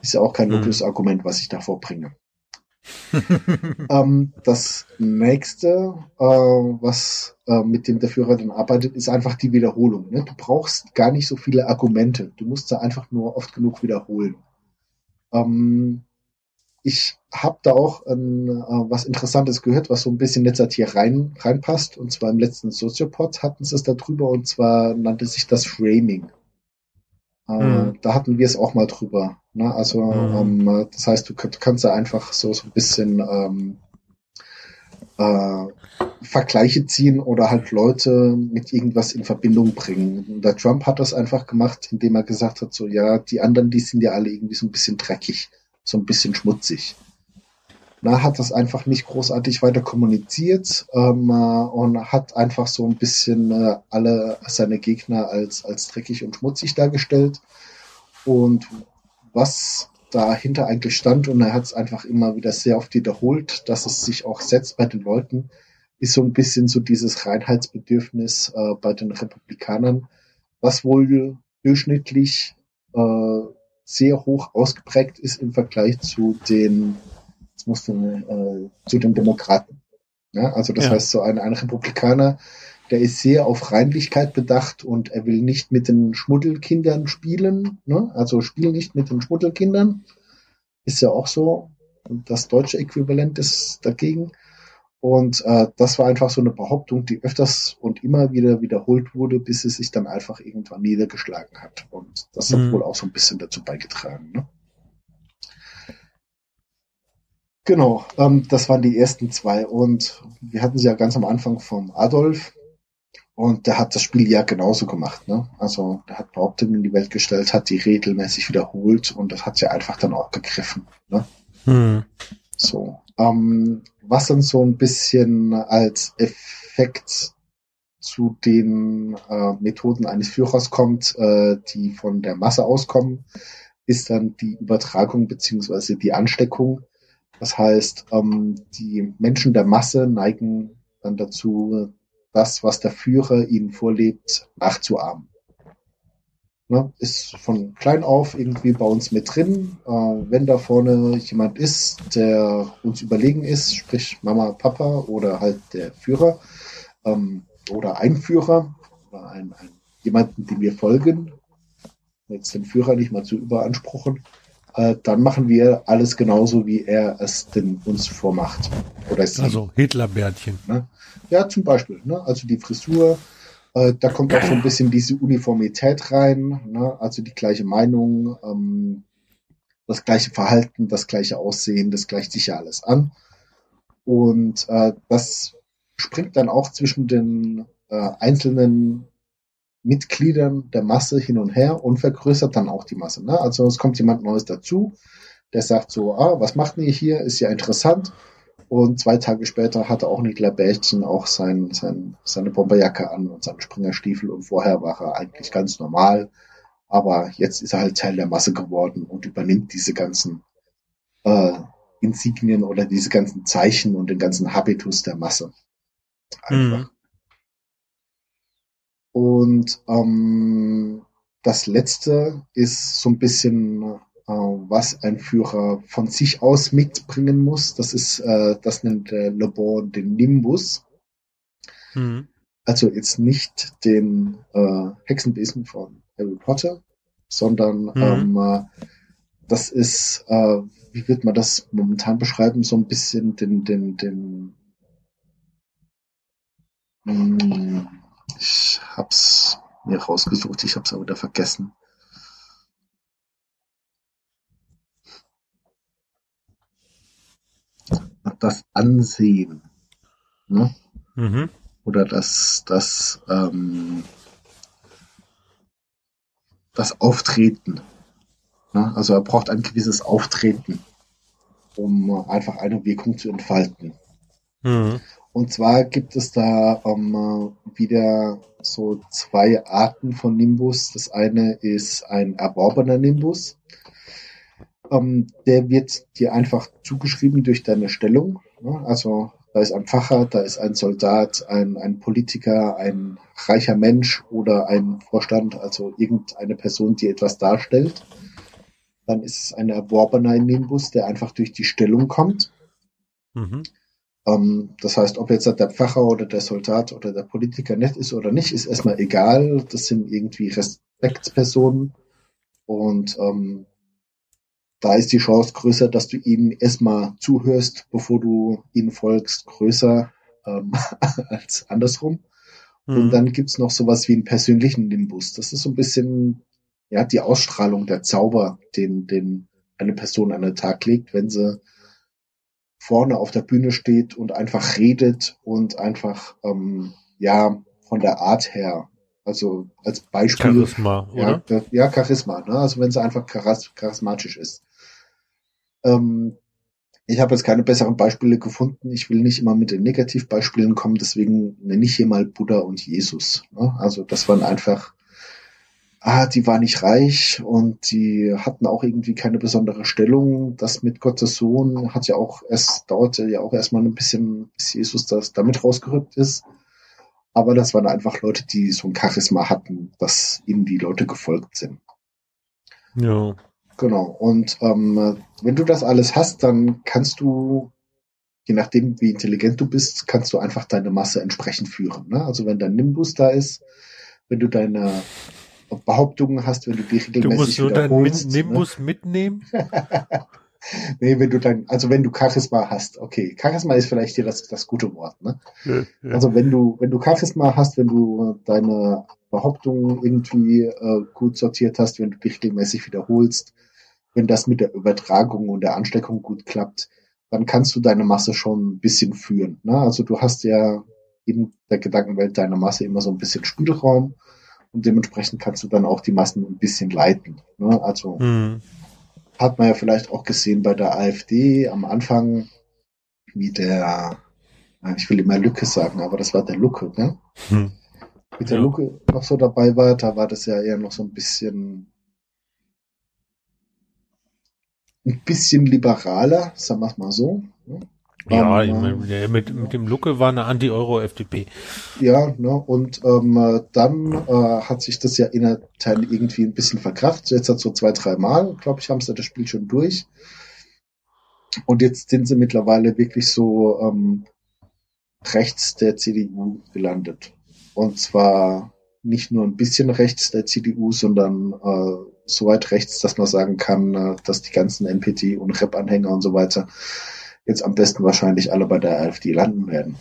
Ist ja auch kein mhm. Argument, was ich davor bringe. ähm, das nächste, äh, was äh, mit dem der Führer dann arbeitet, ist einfach die Wiederholung. Ne? Du brauchst gar nicht so viele Argumente. Du musst da einfach nur oft genug wiederholen. Ähm, ich habe da auch ein, äh, was Interessantes gehört, was so ein bisschen jetzt hier rein reinpasst. Und zwar im letzten Soziopod hatten sie es da drüber und zwar nannte sich das Framing. Mhm. Da hatten wir es auch mal drüber. Ne? Also mhm. ähm, das heißt, du, du, kannst da einfach so, so ein bisschen ähm, äh, Vergleiche ziehen oder halt Leute mit irgendwas in Verbindung bringen. Und der Trump hat das einfach gemacht, indem er gesagt hat, so ja, die anderen, die sind ja alle irgendwie so ein bisschen dreckig, so ein bisschen schmutzig. Na, hat das einfach nicht großartig weiter kommuniziert ähm, äh, und hat einfach so ein bisschen äh, alle seine Gegner als, als dreckig und schmutzig dargestellt. Und was dahinter eigentlich stand, und er hat es einfach immer wieder sehr oft wiederholt, dass es sich auch setzt bei den Leuten, ist so ein bisschen so dieses Reinheitsbedürfnis äh, bei den Republikanern, was wohl durchschnittlich äh, sehr hoch ausgeprägt ist im Vergleich zu den, jetzt musst du, äh, zu den Demokraten. Ja, also das ja. heißt, so ein, ein Republikaner, der ist sehr auf Reinlichkeit bedacht und er will nicht mit den Schmuddelkindern spielen, ne? also spiel nicht mit den Schmuddelkindern. Ist ja auch so. das deutsche Äquivalent ist dagegen. Und äh, das war einfach so eine Behauptung, die öfters und immer wieder wiederholt wurde, bis es sich dann einfach irgendwann niedergeschlagen hat. Und das hat mhm. wohl auch so ein bisschen dazu beigetragen. Ne? Genau, ähm, das waren die ersten zwei. Und wir hatten sie ja ganz am Anfang vom Adolf. Und der hat das Spiel ja genauso gemacht. Ne? Also der hat Behauptungen in die Welt gestellt, hat die regelmäßig wiederholt und das hat sie einfach dann auch gegriffen. Ne? Mhm. So. Ähm, was dann so ein bisschen als Effekt zu den äh, Methoden eines Führers kommt, äh, die von der Masse auskommen, ist dann die Übertragung beziehungsweise die Ansteckung. Das heißt, ähm, die Menschen der Masse neigen dann dazu, das, was der Führer ihnen vorlebt, nachzuahmen. Ne, ist von klein auf irgendwie bei uns mit drin. Äh, wenn da vorne jemand ist, der uns überlegen ist, sprich Mama, Papa oder halt der Führer ähm, oder ein Führer oder ein, ein, jemanden, dem wir folgen, jetzt den Führer nicht mal zu überanspruchen, äh, dann machen wir alles genauso, wie er es denn uns vormacht. Oder also Hitlerbärtchen. Ne? Ja, zum Beispiel. Ne? Also die Frisur, äh, da kommt auch so ein bisschen diese Uniformität rein, ne? also die gleiche Meinung, ähm, das gleiche Verhalten, das gleiche Aussehen, das gleicht sich ja alles an. Und äh, das springt dann auch zwischen den äh, einzelnen Mitgliedern der Masse hin und her und vergrößert dann auch die Masse. Ne? Also es kommt jemand Neues dazu, der sagt so, ah, was macht ihr hier? Ist ja interessant. Und zwei Tage später hatte auch Nikla Bärchen auch sein, sein, seine Bomberjacke an und seine Springerstiefel und vorher war er eigentlich ganz normal. Aber jetzt ist er halt Teil der Masse geworden und übernimmt diese ganzen äh, Insignien oder diese ganzen Zeichen und den ganzen Habitus der Masse. Einfach. Mhm. Und ähm, das letzte ist so ein bisschen äh, was ein Führer von sich aus mitbringen muss. Das ist, äh, das nennt äh, Le Bon den Nimbus. Mhm. Also jetzt nicht den äh, Hexenbesen von Harry Potter, sondern mhm. ähm, äh, das ist, äh, wie wird man das momentan beschreiben, so ein bisschen den, den, den, mh, hm, ich hab's mir rausgesucht, ich hab's aber wieder vergessen. das Ansehen. Ne? Mhm. Oder das, das, ähm, das Auftreten. Ne? Also er braucht ein gewisses Auftreten, um einfach eine Wirkung zu entfalten. Mhm. Und zwar gibt es da ähm, wieder so zwei Arten von Nimbus. Das eine ist ein erworbener Nimbus. Ähm, der wird dir einfach zugeschrieben durch deine Stellung. Ne? Also da ist ein Pfarrer, da ist ein Soldat, ein, ein Politiker, ein reicher Mensch oder ein Vorstand, also irgendeine Person, die etwas darstellt. Dann ist es ein erworbener Nimbus, der einfach durch die Stellung kommt. Mhm. Ähm, das heißt, ob jetzt der Pfarrer oder der Soldat oder der Politiker nett ist oder nicht, ist erstmal egal. Das sind irgendwie Respektspersonen. Und ähm, da ist die Chance größer, dass du ihnen erstmal zuhörst, bevor du ihnen folgst, größer ähm, als andersrum. Mhm. Und dann gibt's noch sowas wie einen persönlichen Nimbus. Das ist so ein bisschen ja die Ausstrahlung, der Zauber, den, den eine Person an den Tag legt, wenn sie vorne auf der Bühne steht und einfach redet und einfach ähm, ja von der Art her also als Beispiel. Charisma, ja, oder? Ja, Charisma. Ne? Also wenn sie einfach charismatisch ist. Ähm, ich habe jetzt keine besseren Beispiele gefunden. Ich will nicht immer mit den Negativbeispielen kommen, deswegen nenne ich hier mal Buddha und Jesus. Ne? Also das waren einfach ah, die war nicht reich und die hatten auch irgendwie keine besondere Stellung. Das mit Gottes Sohn hat ja auch erst, dauerte ja auch erstmal ein bisschen, bis Jesus das damit rausgerückt ist. Aber das waren einfach Leute, die so ein Charisma hatten, dass ihnen die Leute gefolgt sind. Ja. Genau. Und ähm, wenn du das alles hast, dann kannst du, je nachdem wie intelligent du bist, kannst du einfach deine Masse entsprechend führen. Ne? Also wenn dein Nimbus da ist, wenn du deine Behauptungen hast, wenn du die regelmäßig Du musst nur deinen wiederholst, Min- Nimbus mitnehmen. nee, wenn du dein, also wenn du Charisma hast, okay, Charisma ist vielleicht hier das, das gute Wort, ne? Ja. Also wenn du, wenn du Charisma hast, wenn du deine Behauptungen irgendwie äh, gut sortiert hast, wenn du dich regelmäßig wiederholst, wenn das mit der Übertragung und der Ansteckung gut klappt, dann kannst du deine Masse schon ein bisschen führen. Ne? Also du hast ja in der Gedankenwelt deiner Masse immer so ein bisschen Spielraum und dementsprechend kannst du dann auch die Massen ein bisschen leiten. Ne? Also Hm. hat man ja vielleicht auch gesehen bei der AfD am Anfang, wie der, ich will immer Lücke sagen, aber das war der Lucke, ne? Hm. Wie der Ja. Lucke noch so dabei war, da war das ja eher noch so ein bisschen, ein bisschen liberaler, sagen wir es mal so. Ne? Ja, Ähm, mein, der mit, mit dem Lucke war eine Anti-Euro-FDP. Ja, ne, und ähm, äh, dann äh, hat sich das ja innerteil irgendwie ein bisschen verkraft. Jetzt hat so zwei, drei Mal, glaube ich, haben sie das Spiel schon durch. Und jetzt sind sie mittlerweile wirklich so ähm, rechts der CDU gelandet. Und zwar nicht nur ein bisschen rechts der CDU, sondern äh, so weit rechts, dass man sagen kann, äh, dass die ganzen NPD und Rep-Anhänger und so weiter jetzt am besten wahrscheinlich alle bei der AfD landen werden.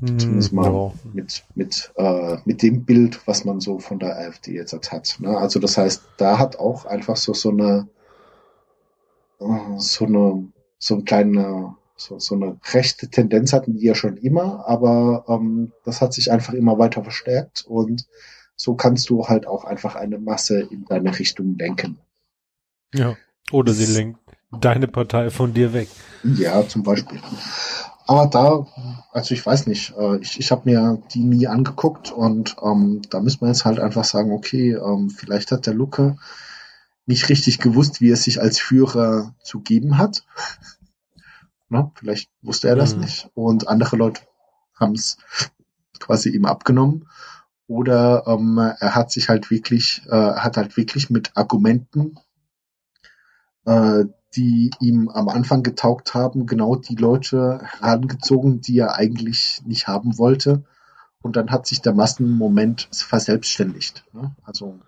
Zumindest mal ja. mit, mit, äh, mit dem Bild, was man so von der AfD jetzt hat. Ne? Also das heißt, da hat auch einfach so, so eine, so eine, so eine kleine, so, so eine rechte Tendenz hatten die ja schon immer, aber ähm, das hat sich einfach immer weiter verstärkt und so kannst du halt auch einfach eine Masse in deine Richtung lenken. ja. Oder sie lenkt deine Partei von dir weg. Ja, zum Beispiel. Aber da, also ich weiß nicht, äh, ich, ich habe mir die nie angeguckt und ähm, da müssen wir jetzt halt einfach sagen, okay, ähm, vielleicht hat der Lucke nicht richtig gewusst, wie er sich als Führer zu geben hat. Na, vielleicht wusste er das Mhm. nicht und andere Leute haben es quasi ihm abgenommen. Oder ähm, er hat sich halt wirklich, äh, hat halt wirklich mit Argumenten äh, die ihm am Anfang getaugt haben, genau die Leute herangezogen, die er eigentlich nicht haben wollte. Und dann hat sich der Massenmoment verselbstständigt. Ne? Also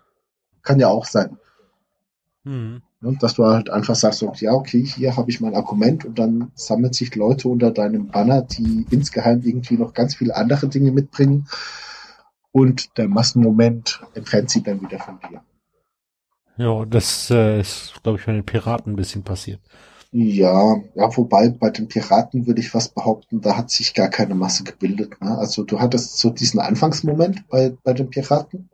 kann ja auch sein, Hm. ne? dass du halt einfach sagst, ja, okay, hier habe ich mein Argument und dann sammelt sich Leute unter deinem Banner, die insgeheim irgendwie noch ganz viele andere Dinge mitbringen. Und der Massenmoment entfernt sie dann wieder von dir. Ja, das äh, ist, glaube ich, bei den Piraten ein bisschen passiert. Ja, ja, wobei bei den Piraten würde ich was behaupten, da hat sich gar keine Masse gebildet. Ne? Also du hattest so diesen Anfangsmoment bei, bei den Piraten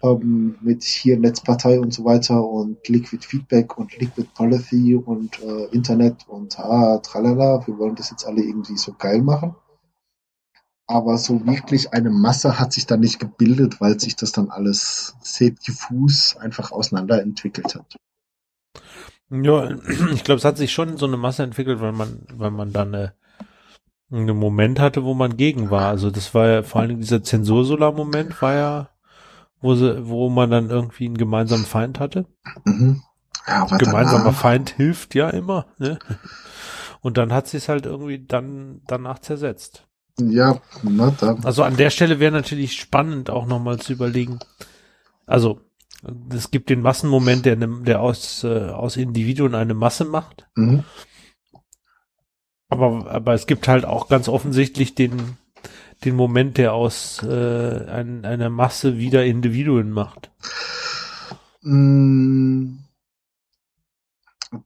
ähm, mit hier Netzpartei und so weiter und Liquid Feedback und Liquid Policy und äh, Internet und ah, tralala, wir wollen das jetzt alle irgendwie so geil machen. Aber so wirklich eine Masse hat sich dann nicht gebildet, weil sich das dann alles sehr diffus einfach auseinander entwickelt hat. Ja, ich glaube, es hat sich schon so eine Masse entwickelt, weil man, weil man dann eine, einen Moment hatte, wo man gegen war. Also das war ja vor allem dieser Zensursolar-Moment war ja, wo sie, wo man dann irgendwie einen gemeinsamen Feind hatte. Mhm. Ja, aber Gemeinsamer danach- Feind hilft ja immer, ne? Und dann hat sie es halt irgendwie dann danach zersetzt. Ja, na, da, Also an der Stelle wäre natürlich spannend, auch nochmal zu überlegen. Also es gibt den Massenmoment, der, ne- der aus, äh, aus Individuen eine Masse macht. mhm. Aber, aber es gibt halt auch ganz offensichtlich den, den Moment, der aus äh, ein, einer Masse wieder Individuen macht. Mm,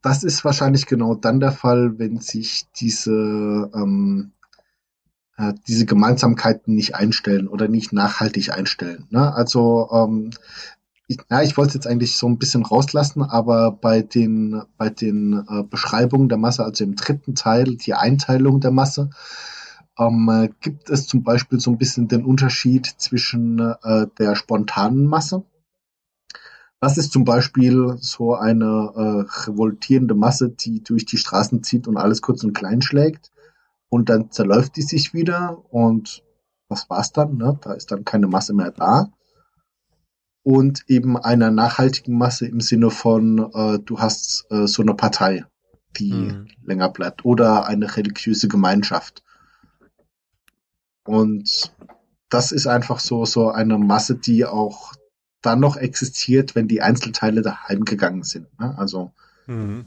Das ist wahrscheinlich genau dann der Fall, wenn sich diese, ähm, äh, diese Gemeinsamkeiten nicht einstellen oder nicht nachhaltig einstellen. Ne? Also ähm, ich, ja, ich wollte es jetzt eigentlich so ein bisschen rauslassen, aber bei den, bei den äh, Beschreibungen der Masse, also im dritten Teil, die Einteilung der Masse, ähm, äh, gibt es zum Beispiel so ein bisschen den Unterschied zwischen äh, der spontanen Masse. Das ist zum Beispiel so eine äh, revoltierende Masse, die durch die Straßen zieht und alles kurz und klein schlägt. Und dann zerläuft die sich wieder und das war's dann. Ne? Da ist dann keine Masse mehr da. Und eben einer nachhaltigen Masse im Sinne von, äh, du hast äh, so eine Partei, die mhm. länger bleibt. Oder eine religiöse Gemeinschaft. Und das ist einfach so, so eine Masse, die auch dann noch existiert, wenn die Einzelteile daheim gegangen sind. Ne? Also mhm.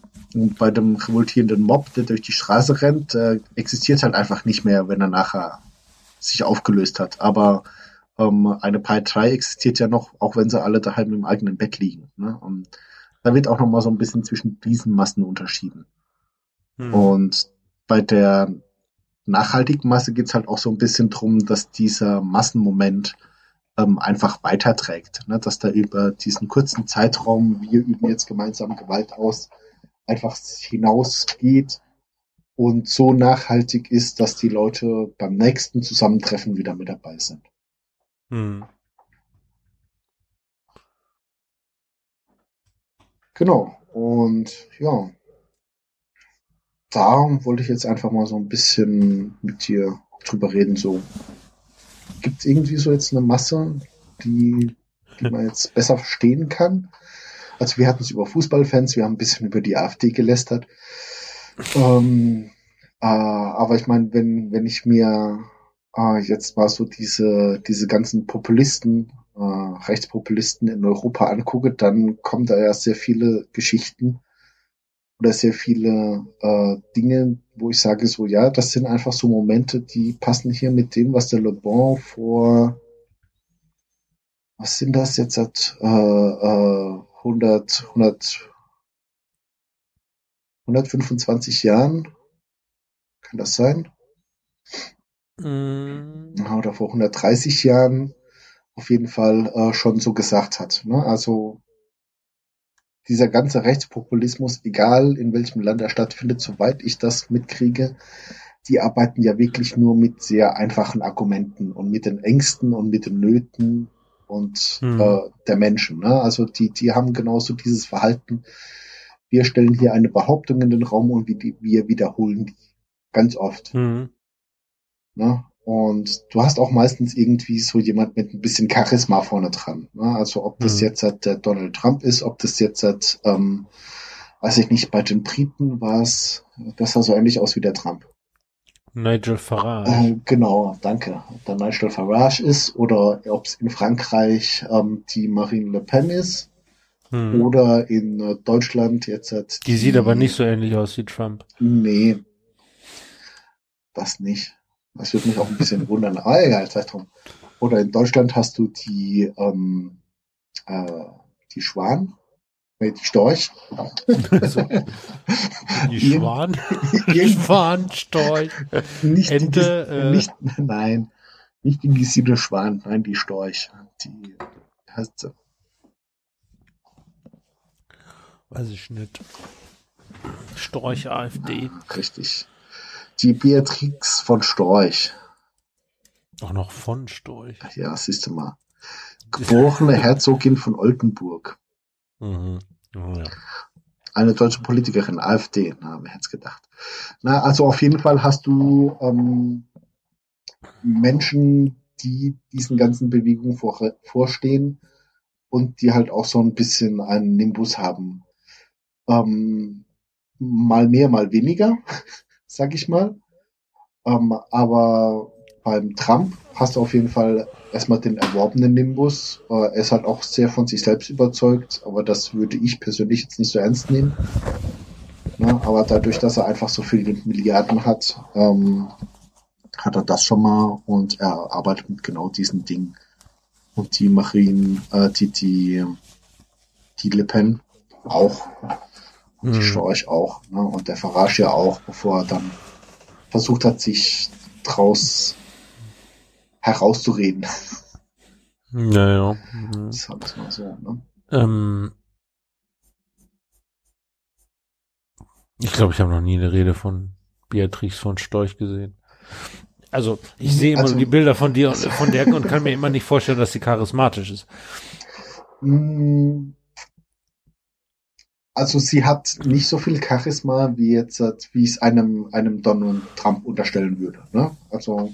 bei dem revoltierenden Mob, der durch die Straße rennt, äh, existiert halt einfach nicht mehr, wenn er nachher sich aufgelöst hat. Aber ähm, eine Partei existiert ja noch, auch wenn sie alle daheim im eigenen Bett liegen. Ne? Und da wird auch noch mal so ein bisschen zwischen diesen Massen unterschieden. Mhm. Und bei der nachhaltigen Masse geht's halt auch so ein bisschen drum, dass dieser Massenmoment ähm, einfach weiterträgt, ne? dass da über diesen kurzen Zeitraum, wir üben jetzt gemeinsam Gewalt aus, einfach hinausgeht und so nachhaltig ist, dass die Leute beim nächsten Zusammentreffen wieder mit dabei sind. Hm. Genau. Und ja, da wollte ich jetzt einfach mal so ein bisschen mit dir drüber reden. So, gibt es irgendwie so jetzt eine Masse, die, die man jetzt besser verstehen kann? Also wir hatten es über Fußballfans, wir haben ein bisschen über die AfD gelästert. Ähm, äh, aber ich meine, wenn, wenn ich mir äh, jetzt mal so diese, diese ganzen Populisten, äh, Rechtspopulisten in Europa angucke, dann kommen da ja sehr viele Geschichten oder sehr viele äh, Dinge, wo ich sage so, ja, das sind einfach so Momente, die passen hier mit dem, was der Le Bon vor, was sind das jetzt, seit äh, äh, 100, 100, 125 Jahren, kann das sein? Mm. Oder vor 130 Jahren auf jeden Fall äh, schon so gesagt hat. Ne? Also dieser ganze Rechtspopulismus, egal in welchem Land er stattfindet, soweit ich das mitkriege, die arbeiten ja wirklich nur mit sehr einfachen Argumenten und mit den Ängsten und mit den Nöten und hm. äh, der Menschen. Ne? Also die, die haben genauso dieses Verhalten. Wir stellen hier eine Behauptung in den Raum und wir, wir wiederholen die ganz oft. Hm. Ne? Und du hast auch meistens irgendwie so jemand mit ein bisschen Charisma vorne dran. Ne? Also ob das mhm. jetzt halt der Donald Trump ist, ob das jetzt halt, ähm, weiß ich nicht, bei den Briten war es, das sah so ähnlich aus wie der Trump. Nigel Farage. Äh, genau, danke. Ob der Nigel Farage ist oder ob es in Frankreich ähm, die Marine Le Pen ist hm. oder in äh, Deutschland jetzt halt. Die, die sieht aber nicht so ähnlich aus wie Trump. Nee. Das nicht. Das würde mich auch ein bisschen wundern. Ah, egal, sei drum. Oder in Deutschland hast du die, ähm, äh, die Schwan, die Storch. Also, die Schwan, die Schwan, Storch, nicht Ente, die, äh, nicht, nein, nicht die Gesine Schwan, nein, die Storch. Die heißt sie. Weiß ich nicht. Storch AfD. Richtig die Beatrix von Storch. Auch noch von Storch. Ja, siehst du mal. Geborene Herzogin von Oldenburg. Mhm. Oh, ja. Eine deutsche Politikerin, AfD, na, wer hätte es gedacht. Na, also auf jeden Fall hast du ähm, Menschen, die diesen ganzen Bewegungen vor, vorstehen und die halt auch so ein bisschen einen Nimbus haben. Ähm, mal mehr, mal weniger sag ich mal. Ähm, aber beim Trump hast du auf jeden Fall erstmal den erworbenen Nimbus. Äh, er ist halt auch sehr von sich selbst überzeugt, aber das würde ich persönlich jetzt nicht so ernst nehmen. Ne? Aber dadurch, dass er einfach so viele Milliarden hat, ähm, hat er das schon mal und er arbeitet mit genau diesen Dingen. Und die Marine, äh, die, die, die Le Pen auch die mhm. Storch auch. Ne? Und der Farage ja auch, bevor er dann versucht hat, sich draus herauszureden. Ja, ja. Mhm. Das ist mal so, ne? Ähm, ich glaube, ich habe noch nie eine Rede von Beatrix von Storch gesehen. Also ich sehe immer Also- die Bilder von dir und von der und kann mir immer nicht vorstellen, dass sie charismatisch ist. Also sie hat nicht so viel Charisma, wie jetzt, wie es einem, einem Donald Trump unterstellen würde. Ne? Also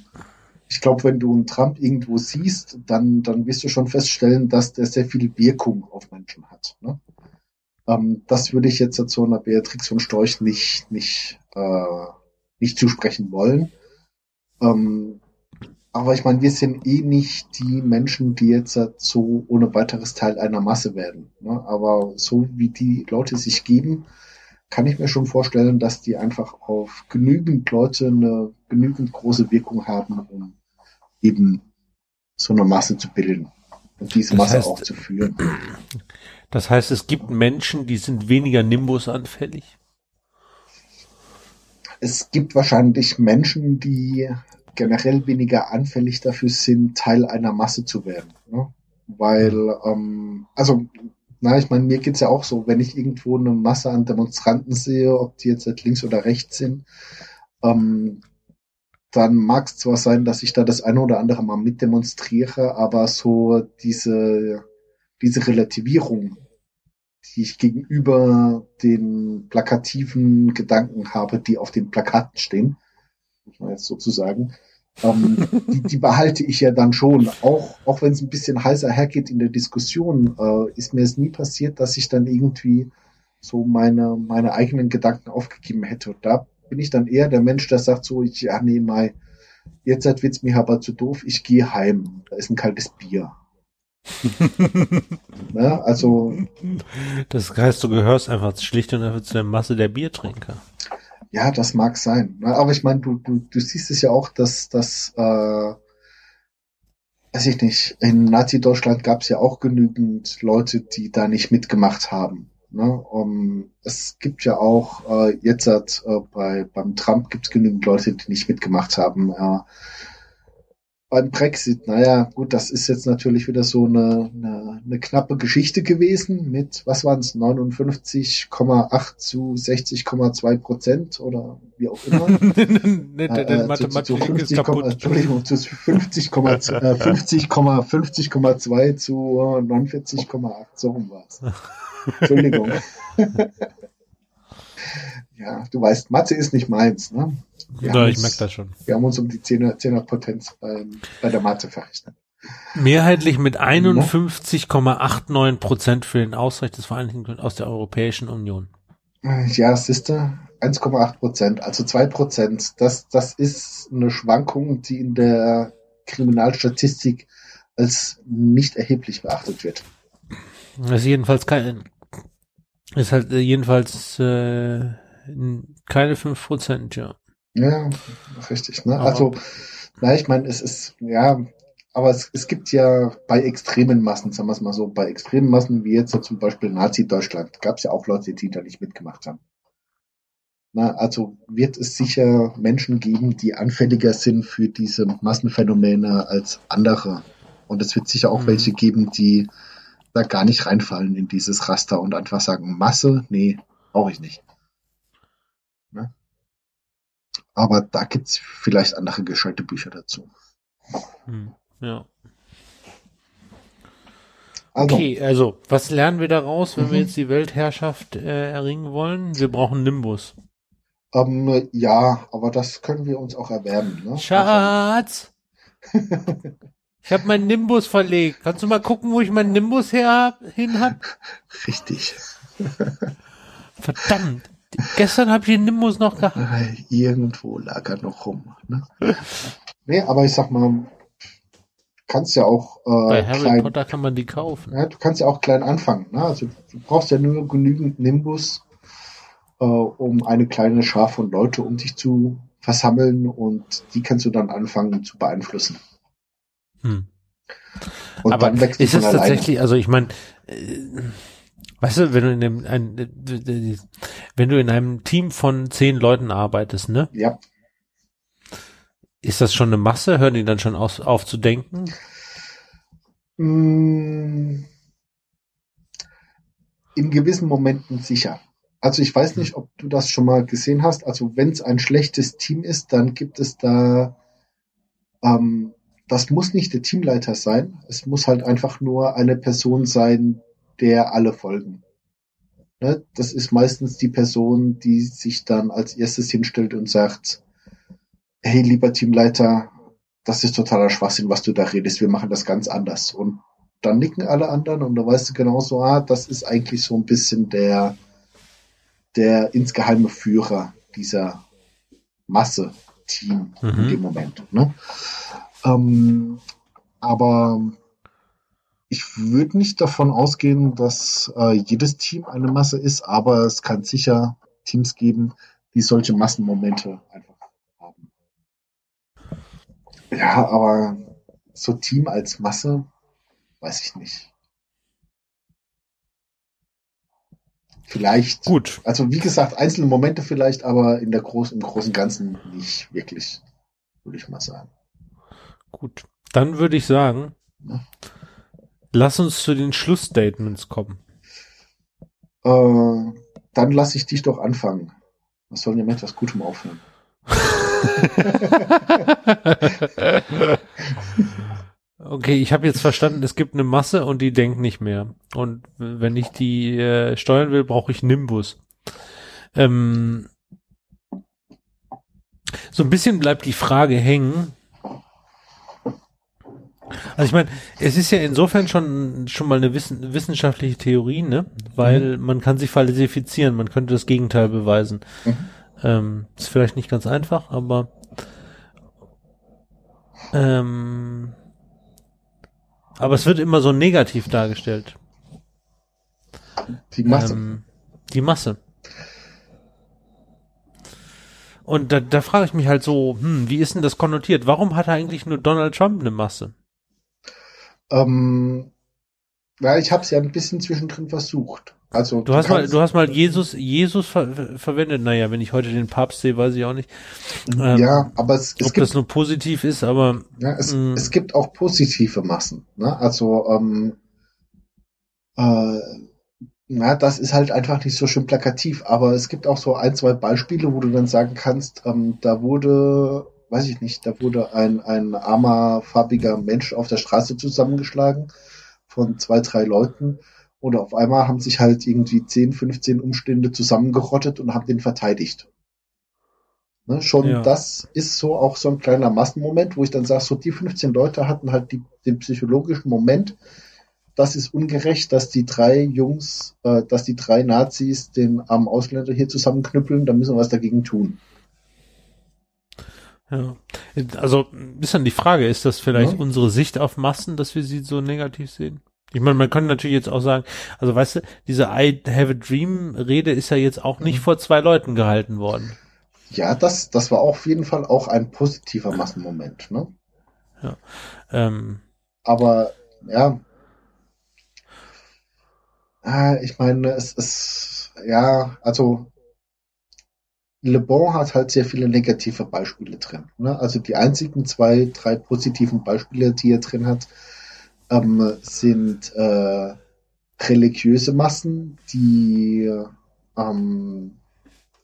ich glaube, wenn du einen Trump irgendwo siehst, dann, dann wirst du schon feststellen, dass der sehr viel Wirkung auf Menschen hat. Ne? Ähm, das würde ich jetzt zu einer Beatrix von Storch nicht, nicht, äh, nicht zusprechen wollen. Ähm, aber ich meine, wir sind eh nicht die Menschen, die jetzt so ohne weiteres Teil einer Masse werden. Ne? Aber so wie die Leute sich geben, kann ich mir schon vorstellen, dass die einfach auf genügend Leute eine genügend große Wirkung haben, um eben so eine Masse zu bilden und diese Das Masse heißt- auch zu führen. Das heißt, es gibt Menschen, die sind weniger Nimbus anfällig. Es gibt wahrscheinlich Menschen, die generell weniger anfällig dafür sind, Teil einer Masse zu werden. Ne? Weil, ähm, also, na, ich meine, mir geht's ja auch so, wenn ich irgendwo eine Masse an Demonstranten sehe, ob die jetzt halt links oder rechts sind, ähm, dann mag es zwar sein, dass ich da das eine oder andere mal mitdemonstriere, aber so diese, diese Relativierung, die ich gegenüber den plakativen Gedanken habe, die auf den Plakaten stehen, muss man jetzt sozusagen, ähm, die, die behalte ich ja dann schon. Auch, auch wenn es ein bisschen heißer hergeht in der Diskussion, äh, ist mir es nie passiert, dass ich dann irgendwie so meine, meine eigenen Gedanken aufgegeben hätte. Und da bin ich dann eher der Mensch, der sagt so, ich, ja, nee, Mai, jetzt wird's mir aber zu doof, ich gehe heim. Da ist ein kaltes Bier. ne? Also, Das heißt, du gehörst einfach schlicht und einfach zu der Masse der Biertrinker. Ja, das mag sein. Ne? Aber ich meine, du, du, du siehst es ja auch, dass das, äh, weiß ich nicht, in Nazi-Deutschland gab es ja auch genügend Leute, die da nicht mitgemacht haben. Ne? Um, es gibt ja auch äh, jetzt äh, bei beim Trump gibt es genügend Leute, die nicht mitgemacht haben. Äh, beim Brexit, naja, gut, das ist jetzt natürlich wieder so eine, eine, eine knappe Geschichte gewesen mit, was waren es, 59,8 zu 60,2 Prozent oder wie auch immer. der Äh, äh, zu, zu, zu Mathematik ist 50, kaputt. Entschuldigung, zu 50, äh, 50, 50,2 zu äh, 49,8, so rum war's. Entschuldigung. ja, du weißt, Mathe ist nicht meins, ne? Ja, ich merke das schon. wir haben uns um die 10er, 10er Potenz beim, bei der Mathe verrechnet. Mehrheitlich mit 51,89 Prozent für den Ausreich des Vereinigten aus der Europäischen Union. Äh, Ja, siehste, 1,8 Prozent, also 2 Prozent. Das, das ist eine Schwankung, die in der Kriminalstatistik als nicht erheblich beachtet wird. Das ist jedenfalls kein, ist halt äh, jedenfalls äh, keine 5 Prozent, ja. Ja, richtig. Ne? Also, na, ich meine, es ist, ja, aber es, es gibt ja bei extremen Massen, sagen wir es mal so, bei extremen Massen wie jetzt so zum Beispiel Nazi-Deutschland, gab es ja auch Leute, die da nicht mitgemacht haben. Na, also wird es sicher Menschen geben, die anfälliger sind für diese Massenphänomene als andere. Und es wird sicher auch Mhm. welche geben, die da gar nicht reinfallen in dieses Raster und einfach sagen, Masse, nee, brauche ich nicht. Ne? Aber da gibt's vielleicht andere gescheite Bücher dazu. Hm, ja. Also, Okay, also, was lernen wir daraus, wenn wir Mhm. jetzt die Weltherrschaft äh, erringen wollen? Wir brauchen Nimbus. ähm, ja, aber das können wir uns auch erwerben. Ne? Schatz! Ich habe meinen Nimbus verlegt. Kannst du mal gucken, wo ich meinen Nimbus her hin hab? Richtig. Verdammt. Gestern habe ich den Nimbus noch gehabt. Äh, Irgendwo lag er noch rum. Ne? nee, aber ich sag mal, kannst ja auch Bei äh, Harry klein, Potter kann man die kaufen. ja, du kannst ja auch klein anfangen. Ne? Also du brauchst ja nur genügend Nimbus, äh, um eine kleine Schar von Leute um dich zu versammeln und die kannst du dann anfangen zu beeinflussen. Hm. Und Aber dann wächst ist es alleine. tatsächlich, also ich meine, äh, weißt du, wenn du in einem, ein, wenn du in einem Team von zehn Leuten arbeitest, ne, Ja, ist das schon eine Masse? Hören die dann schon aus, auf zu denken? Mm, In gewissen Momenten sicher. Also ich weiß nicht, ob du das schon mal gesehen hast. Also wenn es ein schlechtes Team ist, dann gibt es da Ähm, das muss nicht der Teamleiter sein. Es muss halt einfach nur eine Person sein, der alle folgen. Ne? Das ist meistens die Person, die sich dann als erstes hinstellt und sagt, hey, lieber Teamleiter, das ist totaler Schwachsinn, was du da redest. Wir machen das ganz anders. Und dann nicken alle anderen und da weißt du genauso, ah, das ist eigentlich so ein bisschen der, der insgeheime Führer dieser Masse-Team mhm. in dem Moment. Ne? Ähm, aber ich würde nicht davon ausgehen, dass äh, jedes Team eine Masse ist, aber es kann sicher Teams geben, die solche Massenmomente einfach haben. Ja, aber so Team als Masse, weiß ich nicht. Vielleicht. Gut. Also wie gesagt, einzelne Momente vielleicht, aber in der großen, im großen Ganzen nicht wirklich, würde ich mal sagen. Gut. Dann würde ich sagen, ja. Lass uns zu den Schlussstatements kommen. Äh, dann lasse ich dich doch anfangen. Was sollen wir mit etwas Gutem aufhören? okay, ich habe jetzt verstanden, es gibt eine Masse und die denkt nicht mehr. Und wenn ich die äh, steuern will, brauche ich Nimbus. Ähm, so ein bisschen bleibt die Frage hängen, also ich meine, es ist ja insofern schon schon mal eine wissen, wissenschaftliche Theorie, ne? Weil mhm. man kann sich falsifizieren, man könnte das Gegenteil beweisen. Mhm. Ähm, ist vielleicht nicht ganz einfach, aber ähm, aber es wird immer so negativ dargestellt. Die Masse. Ähm, die Masse. Und da, da frage ich mich halt so, hm, wie ist denn das konnotiert? Warum hat er eigentlich nur Donald Trump eine Masse? Ähm, ja, ich habe es ja ein bisschen zwischendrin versucht. Also du, hast mal, du hast mal Jesus, Jesus ver verwendet. Naja, wenn ich heute den Papst sehe, weiß ich auch nicht. Ähm, ja, aber es, es ob gibt, das nur positiv ist, aber ja, es, mm. es gibt auch positive Massen. Ne? Also ähm, äh, na, das ist halt einfach nicht so schön plakativ. Aber es gibt auch so ein, zwei Beispiele, wo du dann sagen kannst, ähm, da wurde weiß ich nicht, da wurde ein, ein armer, farbiger Mensch auf der Straße zusammengeschlagen von zwei, drei Leuten. Oder auf einmal haben sich halt irgendwie 10, 15 Umstände zusammengerottet und haben den verteidigt. Ne, schon ja. das ist so auch so ein kleiner Massenmoment, wo ich dann sage, so die 15 Leute hatten halt die, den psychologischen Moment, das ist ungerecht, dass die drei Jungs, äh, dass die drei Nazis den armen Ausländer hier zusammenknüppeln, da müssen wir was dagegen tun. Ja. Also ist dann die Frage, ist das vielleicht ja. unsere Sicht auf Massen, dass wir sie so negativ sehen? Ich meine, man könnte natürlich jetzt auch sagen, also weißt du, diese I have a dream Rede ist ja jetzt auch nicht mhm. vor zwei Leuten gehalten worden. Ja, das, das war auf jeden Fall auch ein positiver Massenmoment, ne? Ja. Ähm, Aber, ja. Äh, ich meine, es ist, ja, also Le Bon hat halt sehr viele negative Beispiele drin. Ne? Also die einzigen zwei, drei positiven Beispiele, die er drin hat, ähm, sind äh, religiöse Massen, die ähm,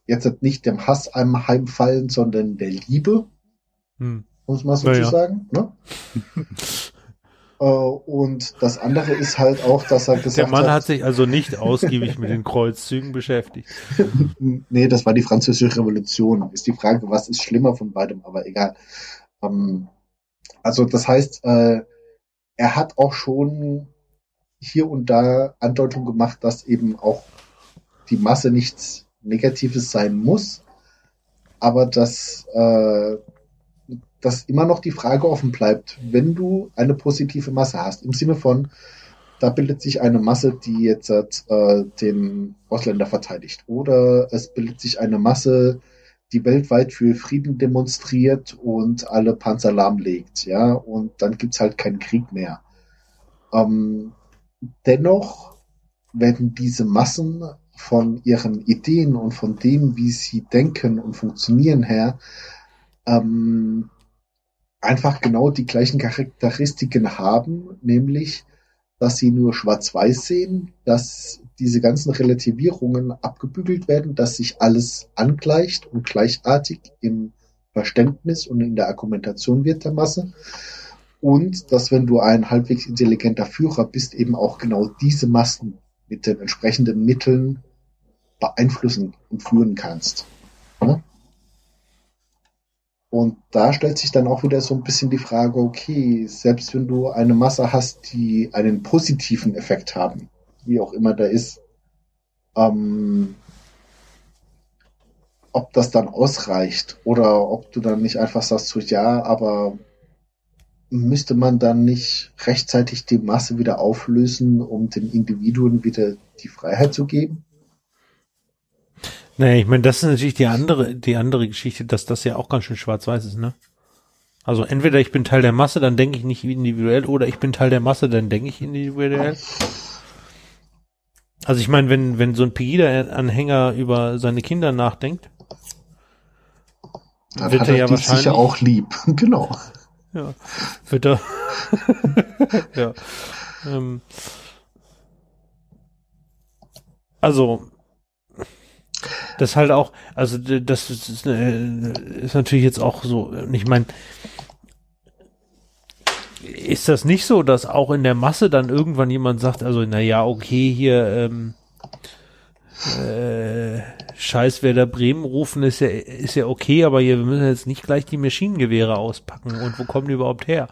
jetzt nicht dem Hass einem heimfallen, sondern der Liebe, hm. muss man so naja. sagen. Ne? Äh, und das andere ist halt auch, dass er gesagt hat. Der Mann hat, hat sich also nicht ausgiebig mit den Kreuzzügen beschäftigt. nee, das war die französische Revolution. Ist die Frage, was ist schlimmer von beidem, aber egal. Ähm, also das heißt, äh, er hat auch schon hier und da Andeutung gemacht, dass eben auch die Masse nichts Negatives sein muss, aber dass äh, dass immer noch die Frage offen bleibt, wenn du eine positive Masse hast, im Sinne von, da bildet sich eine Masse, die jetzt äh, den Ausländer verteidigt. Oder es bildet sich eine Masse, die weltweit für Frieden demonstriert und alle Panzer lahmlegt, ja, und dann gibt's halt keinen Krieg mehr. Ähm, dennoch werden diese Massen von ihren Ideen und von dem, wie sie denken und funktionieren her, ähm, einfach genau die gleichen Charakteristiken haben, nämlich, dass sie nur schwarz-weiß sehen, dass diese ganzen Relativierungen abgebügelt werden, dass sich alles angleicht und gleichartig im Verständnis und in der Argumentation wird der Masse. Und dass wenn du ein halbwegs intelligenter Führer bist, eben auch genau diese Massen mit den entsprechenden Mitteln beeinflussen und führen kannst. Ja? Und da stellt sich dann auch wieder so ein bisschen die Frage, okay, selbst wenn du eine Masse hast, die einen positiven Effekt haben, wie auch immer der ist, ähm, ob das dann ausreicht oder ob du dann nicht einfach sagst, so ja, aber müsste man dann nicht rechtzeitig die Masse wieder auflösen, um den Individuen wieder die Freiheit zu geben? Nee, ich meine, das ist natürlich die andere, die andere Geschichte, dass das ja auch ganz schön schwarz-weiß ist, ne? Also entweder ich bin Teil der Masse, dann denke ich nicht individuell, oder ich bin Teil der Masse, dann denke ich individuell. Also ich meine, wenn, wenn so ein Pegida-Anhänger über seine Kinder nachdenkt, dann wird er ja wahrscheinlich sicher auch lieb, genau. Ja, wird er. ja. Ähm, also das halt auch, also das ist, ist natürlich jetzt auch so, ich meine, ist das nicht so, dass auch in der Masse dann irgendwann jemand sagt, also na ja, okay, hier ähm, äh, Scheiß Werder Bremen rufen ist ja ist ja okay, aber hier wir müssen jetzt nicht gleich die Maschinengewehre auspacken und wo kommen die überhaupt her?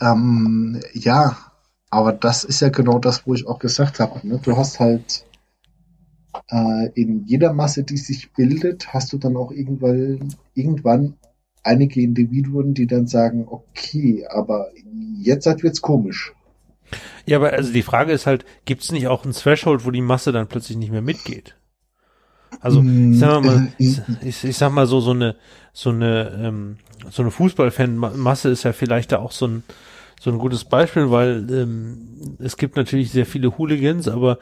Ähm, ja, aber das ist ja genau das, wo ich auch gesagt habe. Ne? Du hast halt äh, in jeder Masse, die sich bildet, hast du dann auch irgendwann, irgendwann einige Individuen, die dann sagen, okay, aber jetzt wird's komisch. Ja, aber also die Frage ist halt, gibt es nicht auch ein Threshold, wo die Masse dann plötzlich nicht mehr mitgeht? Also ich sag mal, ich, ich sag mal so so eine so eine ähm, so eine Fußballfan-Masse ist ja vielleicht da auch so ein so ein gutes Beispiel, weil ähm, es gibt natürlich sehr viele Hooligans, aber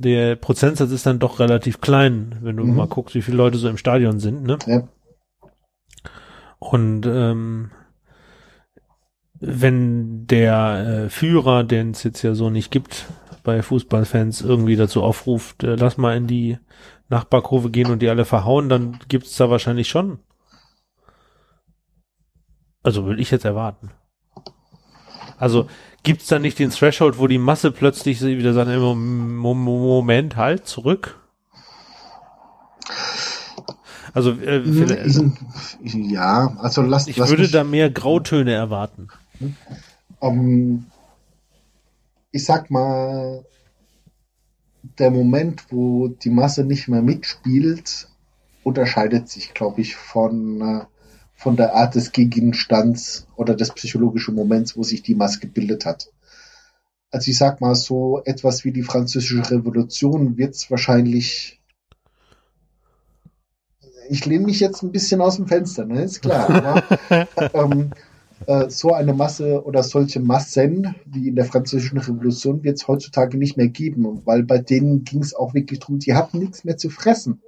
der Prozentsatz ist dann doch relativ klein, wenn du mhm. mal guckst, wie viele Leute so im Stadion sind, ne? Ja. Und ähm, wenn der äh, Führer, den es jetzt ja so nicht gibt, bei Fußballfans irgendwie dazu aufruft, äh, lass mal in die Nachbarkurve gehen und die alle verhauen, dann gibt's da wahrscheinlich schon. Also will ich jetzt erwarten. Also gibt's da nicht den Threshold, wo die Masse plötzlich wieder sagt, Moment, halt, zurück? Also, äh, hm, ich, ja, also lass Ich lass würde mich, da mehr Grautöne erwarten. Um, ich sag mal, der Moment, wo die Masse nicht mehr mitspielt, unterscheidet sich, glaube ich, von äh, von der Art des Gegenstands oder des psychologischen Moments, wo sich die Maske gebildet hat. Also ich sag mal so, etwas wie die französische Revolution wird es wahrscheinlich ich lehne mich jetzt ein bisschen aus dem Fenster, ne? ist klar. Aber, ähm, äh, so eine Masse oder solche Massen wie in der französischen Revolution wird es heutzutage nicht mehr geben, weil bei denen ging es auch wirklich darum, die hatten nichts mehr zu fressen.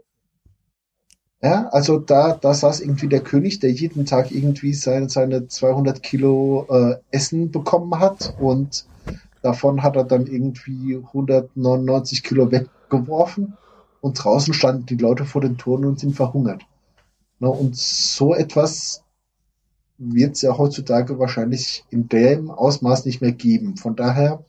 Ja, also da, da saß irgendwie der König, der jeden Tag irgendwie seine, seine 200 Kilo äh, Essen bekommen hat und davon hat er dann irgendwie 199 Kilo weggeworfen und draußen standen die Leute vor den Toren und sind verhungert. Na, und so etwas wird es ja heutzutage wahrscheinlich in dem Ausmaß nicht mehr geben. Von daher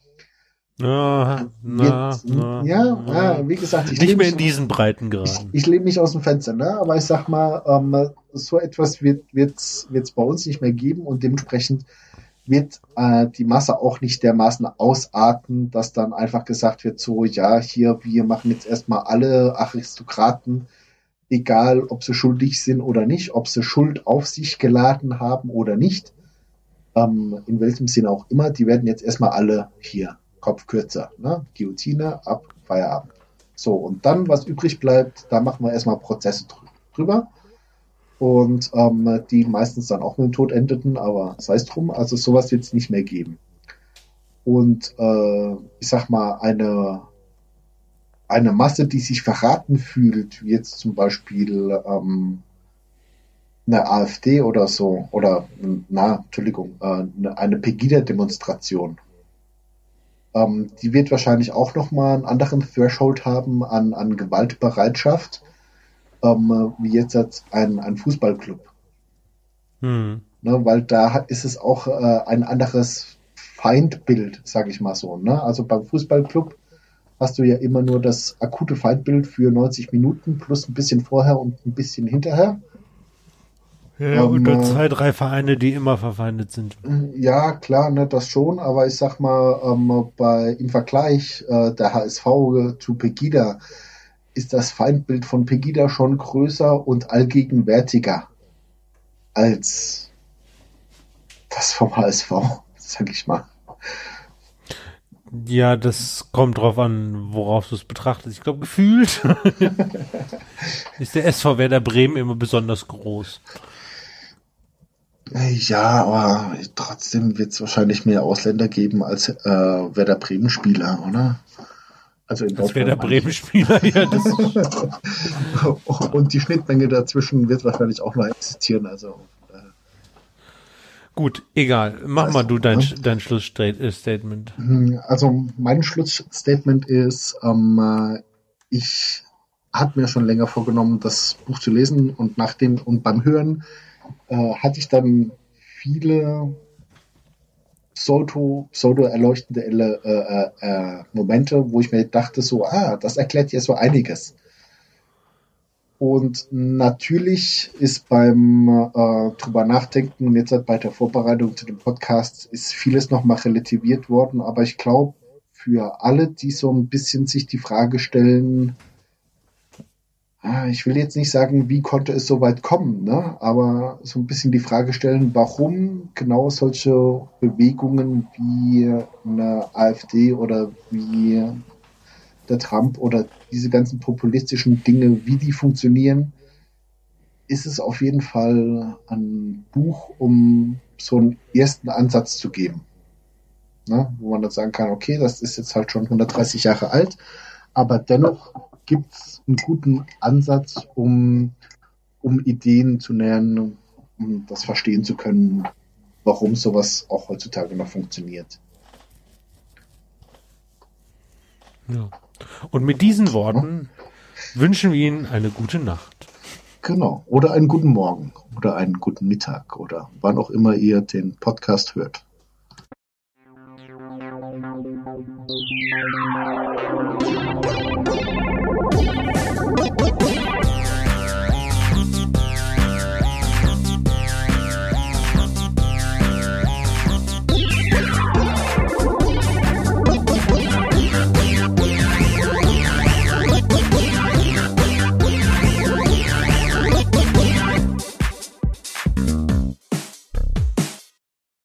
na, na, na, ja, na, wie gesagt, ich nicht mehr in diesen Breiten gerade. Ich, ich lehne mich aus dem Fenster, ne? aber ich sag mal, ähm, so etwas wird es bei uns nicht mehr geben und dementsprechend wird äh, die Masse auch nicht dermaßen ausarten, dass dann einfach gesagt wird, so, ja, hier, wir machen jetzt erstmal alle Aristokraten, egal ob sie schuldig sind oder nicht, ob sie Schuld auf sich geladen haben oder nicht, ähm, in welchem Sinne auch immer, die werden jetzt erstmal alle hier Kopf kürzer. Ne? Guillotine, ab, Feierabend. So, und dann, was übrig bleibt, da machen wir erstmal Prozesse drüber. Und ähm, die meistens dann auch mit dem Tod endeten, aber sei es drum, also sowas wird es nicht mehr geben. Und äh, ich sag mal, eine, eine Masse, die sich verraten fühlt, wie jetzt zum Beispiel ähm, eine AfD oder so, oder na, Entschuldigung, äh, eine Pegida-Demonstration ähm, die wird wahrscheinlich auch nochmal einen anderen Threshold haben an, an Gewaltbereitschaft, ähm, wie jetzt ein, ein Fußballclub. Hm. Ne, weil da ist es auch äh, ein anderes Feindbild, sage ich mal so. Ne? Also beim Fußballclub hast du ja immer nur das akute Feindbild für 90 Minuten plus ein bisschen vorher und ein bisschen hinterher. Ja, ähm, und dann zwei, drei Vereine, die immer verfeindet sind. Ja, klar, ne, das schon, aber ich sag mal, ähm, bei, im Vergleich äh, der HSV zu Pegida ist das Feindbild von Pegida schon größer und allgegenwärtiger als das vom HSV, sag ich mal. Ja, das kommt drauf an, worauf du es betrachtest. Ich glaube, gefühlt ist der SV Werder Bremen immer besonders groß. Ja, aber trotzdem wird es wahrscheinlich mehr Ausländer geben als äh, Werder Bremen Spieler, oder? Also in als Werder Bremen Spieler, ja. Das Und die Schnittmenge dazwischen wird wahrscheinlich auch noch existieren. Also Gut, egal. Mach mal du dein, ne? dein Schlussstatement. Hm, also mein Schlussstatement ist, ähm, ich hatte mir schon länger vorgenommen, das Buch zu lesen und nach dem und beim Hören äh, hatte ich dann viele pseudo, pseudo erleuchtende äh, äh, Momente, wo ich mir dachte so, ah, das erklärt ja so einiges. Und natürlich ist beim äh, drüber nachdenken und jetzt halt bei der Vorbereitung zu dem Podcast ist vieles nochmal relativiert worden, aber ich glaube, für alle, die so ein bisschen sich die Frage stellen, Ah, ich will jetzt nicht sagen, wie konnte es so weit kommen, ne? aber so ein bisschen die Frage stellen, warum genau solche Bewegungen wie eine AfD oder wie der Trump oder diese ganzen populistischen Dinge, wie die funktionieren, ist es auf jeden Fall ein Buch, um so einen ersten Ansatz zu geben. Ne? Wo man dann sagen kann, okay, das ist jetzt halt schon 130 Jahre alt, aber dennoch gibt es einen guten Ansatz, um, um Ideen zu nähern, um das verstehen zu können, warum sowas auch heutzutage noch funktioniert. Ja. Und mit diesen Worten wünschen wir Ihnen eine gute Nacht. Genau. Oder einen guten Morgen oder einen guten Mittag oder wann auch immer ihr den Podcast hört.